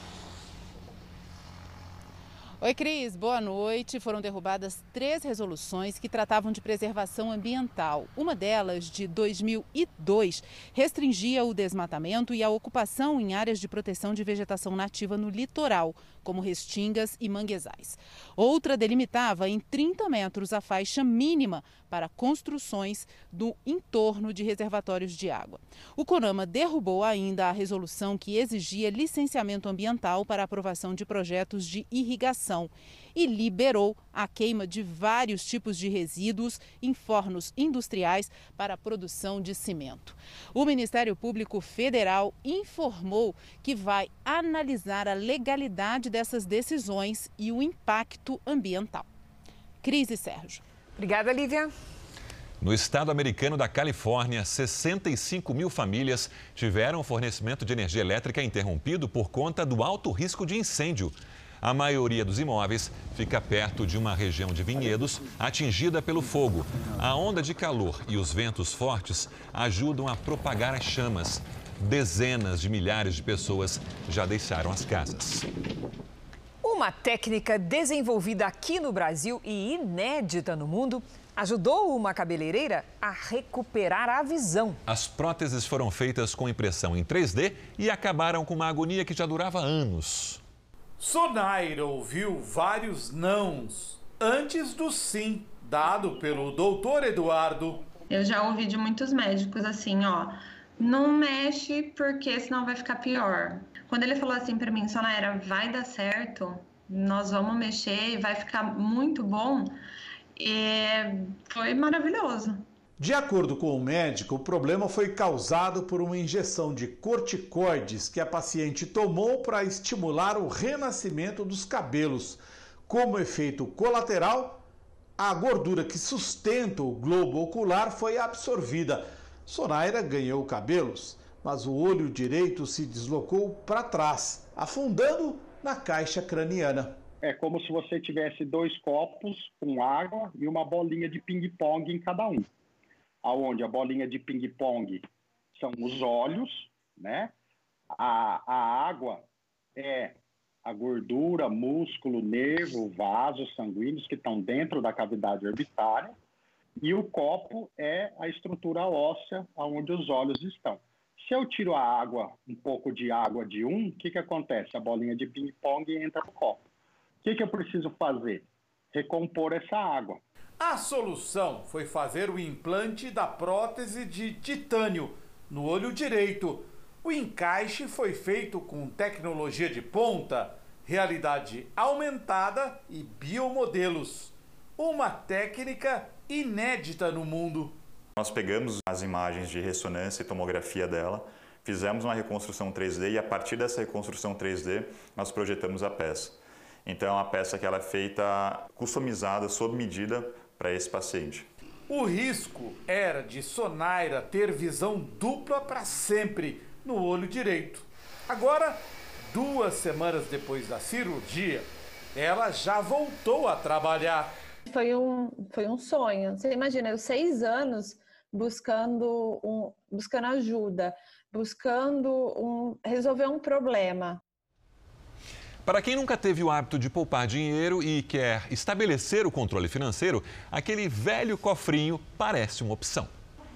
Oi, Cris, boa noite. Foram derrubadas três resoluções que tratavam de preservação ambiental. Uma delas, de 2002, restringia o desmatamento e a ocupação em áreas de proteção de vegetação nativa no litoral, como restingas e manguezais. Outra delimitava em 30 metros a faixa mínima para construções do entorno de reservatórios de água. O CONAMA derrubou ainda a resolução que exigia licenciamento ambiental para aprovação de projetos de irrigação e liberou a queima de vários tipos de resíduos em fornos industriais para a produção de cimento. O Ministério Público Federal informou que vai analisar a legalidade dessas decisões e o impacto ambiental. Crise Sérgio. Obrigada, Lívia. No estado americano da Califórnia, 65 mil famílias tiveram o fornecimento de energia elétrica interrompido por conta do alto risco de incêndio. A maioria dos imóveis fica perto de uma região de vinhedos atingida pelo fogo. A onda de calor e os ventos fortes ajudam a propagar as chamas. Dezenas de milhares de pessoas já deixaram as casas. Uma técnica desenvolvida aqui no Brasil e inédita no mundo ajudou uma cabeleireira a recuperar a visão. As próteses foram feitas com impressão em 3D e acabaram com uma agonia que já durava anos. Sonaira ouviu vários nãos antes do sim dado pelo doutor Eduardo. Eu já ouvi de muitos médicos assim, ó, não mexe porque senão vai ficar pior. Quando ele falou assim para mim, Sonaira, vai dar certo, nós vamos mexer e vai ficar muito bom, e foi maravilhoso. De acordo com o médico, o problema foi causado por uma injeção de corticoides que a paciente tomou para estimular o renascimento dos cabelos. Como efeito colateral, a gordura que sustenta o globo ocular foi absorvida. Sonaira ganhou cabelos, mas o olho direito se deslocou para trás, afundando na caixa craniana. É como se você tivesse dois copos com água e uma bolinha de ping-pong em cada um. Aonde a bolinha de ping-pong são os olhos, né? A, a água é a gordura, músculo, nervo, vasos sanguíneos que estão dentro da cavidade orbitária. E o copo é a estrutura óssea onde os olhos estão. Se eu tiro a água, um pouco de água de um, o que, que acontece? A bolinha de ping-pong entra no copo. O que, que eu preciso fazer? Recompor essa água. A solução foi fazer o implante da prótese de titânio no olho direito. O encaixe foi feito com tecnologia de ponta, realidade aumentada e biomodelos. Uma técnica inédita no mundo. Nós pegamos as imagens de ressonância e tomografia dela, fizemos uma reconstrução 3D e a partir dessa reconstrução 3D nós projetamos a peça. Então, a peça que ela é feita customizada, sob medida para esse paciente. O risco era de Sonaira ter visão dupla para sempre no olho direito. Agora, duas semanas depois da cirurgia, ela já voltou a trabalhar. Foi um, foi um sonho. Você imagina, eu seis anos buscando, um, buscando ajuda, buscando um, resolver um problema. Para quem nunca teve o hábito de poupar dinheiro e quer estabelecer o controle financeiro, aquele velho cofrinho parece uma opção.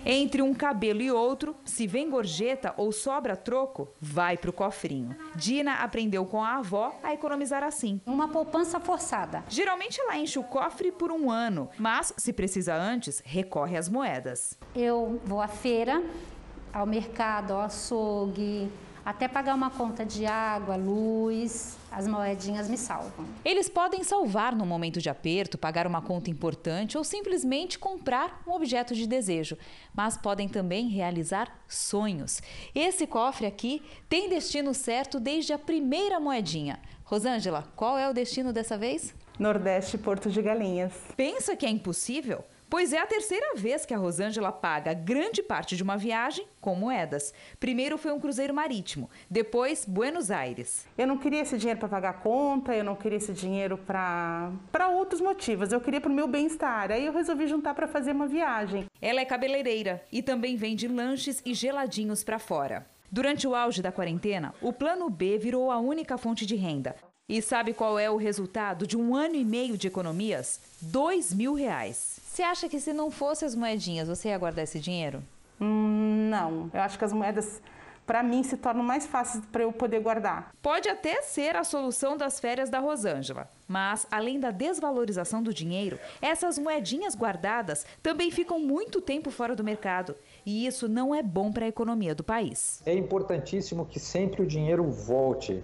Entre um cabelo e outro, se vem gorjeta ou sobra troco, vai para o cofrinho. Dina aprendeu com a avó a economizar assim. Uma poupança forçada. Geralmente ela enche o cofre por um ano, mas se precisa antes, recorre às moedas. Eu vou à feira, ao mercado, ao açougue, até pagar uma conta de água, luz, as moedinhas me salvam. Eles podem salvar no momento de aperto, pagar uma conta importante ou simplesmente comprar um objeto de desejo, mas podem também realizar sonhos. Esse cofre aqui tem destino certo desde a primeira moedinha. Rosângela, qual é o destino dessa vez? Nordeste Porto de Galinhas. Pensa que é impossível? Pois é a terceira vez que a Rosângela paga grande parte de uma viagem com moedas. Primeiro foi um cruzeiro marítimo, depois Buenos Aires. Eu não queria esse dinheiro para pagar conta, eu não queria esse dinheiro para outros motivos, eu queria para o meu bem-estar. Aí eu resolvi juntar para fazer uma viagem. Ela é cabeleireira e também vende lanches e geladinhos para fora. Durante o auge da quarentena, o Plano B virou a única fonte de renda. E sabe qual é o resultado de um ano e meio de economias? Dois mil reais. Você acha que se não fosse as moedinhas, você ia guardar esse dinheiro? Hum, não. Eu acho que as moedas, para mim, se tornam mais fáceis para eu poder guardar. Pode até ser a solução das férias da Rosângela. Mas, além da desvalorização do dinheiro, essas moedinhas guardadas também ficam muito tempo fora do mercado. E isso não é bom para a economia do país. É importantíssimo que sempre o dinheiro volte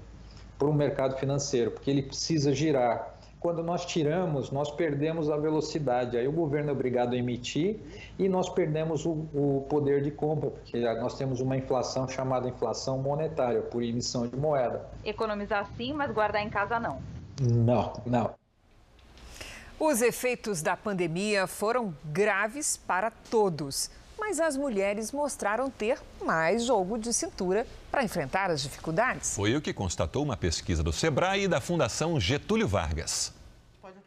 para o mercado financeiro, porque ele precisa girar quando nós tiramos, nós perdemos a velocidade. Aí o governo é obrigado a emitir e nós perdemos o, o, poder de compra, porque nós temos uma inflação chamada inflação monetária, por emissão de moeda. Economizar sim, mas guardar em casa não. Não, não. Os efeitos da pandemia foram graves para todos, mas as mulheres mostraram ter mais jogo de cintura para enfrentar as dificuldades. Foi o que constatou uma pesquisa do Sebrae e da Fundação Getúlio Vargas.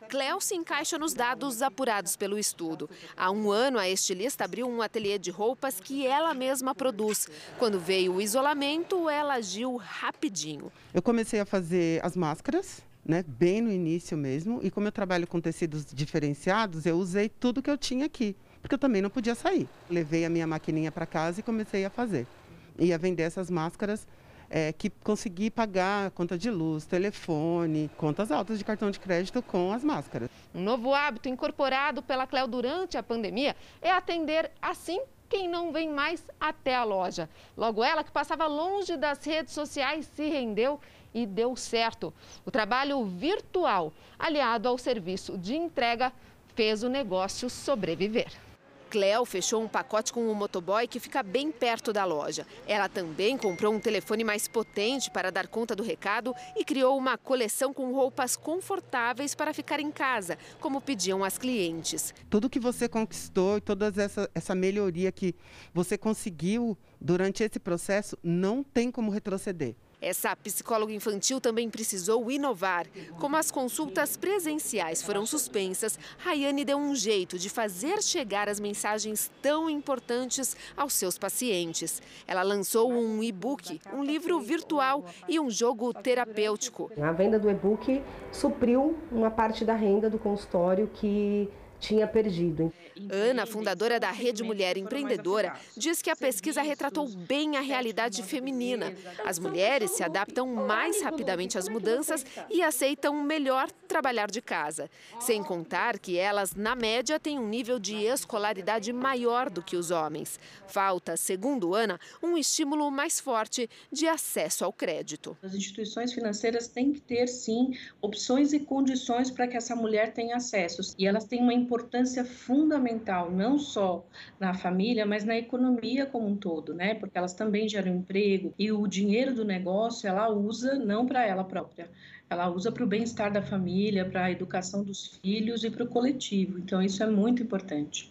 Cléo se encaixa nos dados apurados pelo estudo. Há um ano, a estilista abriu um ateliê de roupas que ela mesma produz. Quando veio o isolamento, ela agiu rapidinho. Eu comecei a fazer as máscaras, né, bem no início mesmo, e como eu trabalho com tecidos diferenciados, eu usei tudo que eu tinha aqui, porque eu também não podia sair. Levei a minha maquininha para casa e comecei a fazer. Ia vender essas máscaras é, que consegui pagar conta de luz, telefone, contas altas de cartão de crédito com as máscaras. Um novo hábito incorporado pela Cléo durante a pandemia é atender assim quem não vem mais até a loja. Logo ela, que passava longe das redes sociais, se rendeu e deu certo. O trabalho virtual, aliado ao serviço de entrega, fez o negócio sobreviver. Cleo fechou um pacote com um motoboy que fica bem perto da loja. Ela também comprou um telefone mais potente para dar conta do recado e criou uma coleção com roupas confortáveis para ficar em casa, como pediam as clientes. Tudo que você conquistou e toda essa, essa melhoria que você conseguiu durante esse processo não tem como retroceder. Essa psicóloga infantil também precisou inovar. Como as consultas presenciais foram suspensas, Rayane deu um jeito de fazer chegar as mensagens tão importantes aos seus pacientes. Ela lançou um e-book, um livro virtual e um jogo terapêutico. A venda do e-book supriu uma parte da renda do consultório que tinha perdido. Ana, fundadora da Rede Mulher Empreendedora, diz que a pesquisa retratou bem a realidade feminina. As mulheres se adaptam mais rapidamente às mudanças e aceitam melhor trabalhar de casa. Sem contar que elas, na média, têm um nível de escolaridade maior do que os homens. Falta, segundo Ana, um estímulo mais forte de acesso ao crédito. As instituições financeiras têm que ter, sim, opções e condições para que essa mulher tenha acesso. E elas têm uma importância fundamental, não só na família, mas na economia como um todo, né? Porque elas também geram emprego e o dinheiro do negócio ela usa não para ela própria, ela usa para o bem-estar da família, para a educação dos filhos e para o coletivo. Então, isso é muito importante.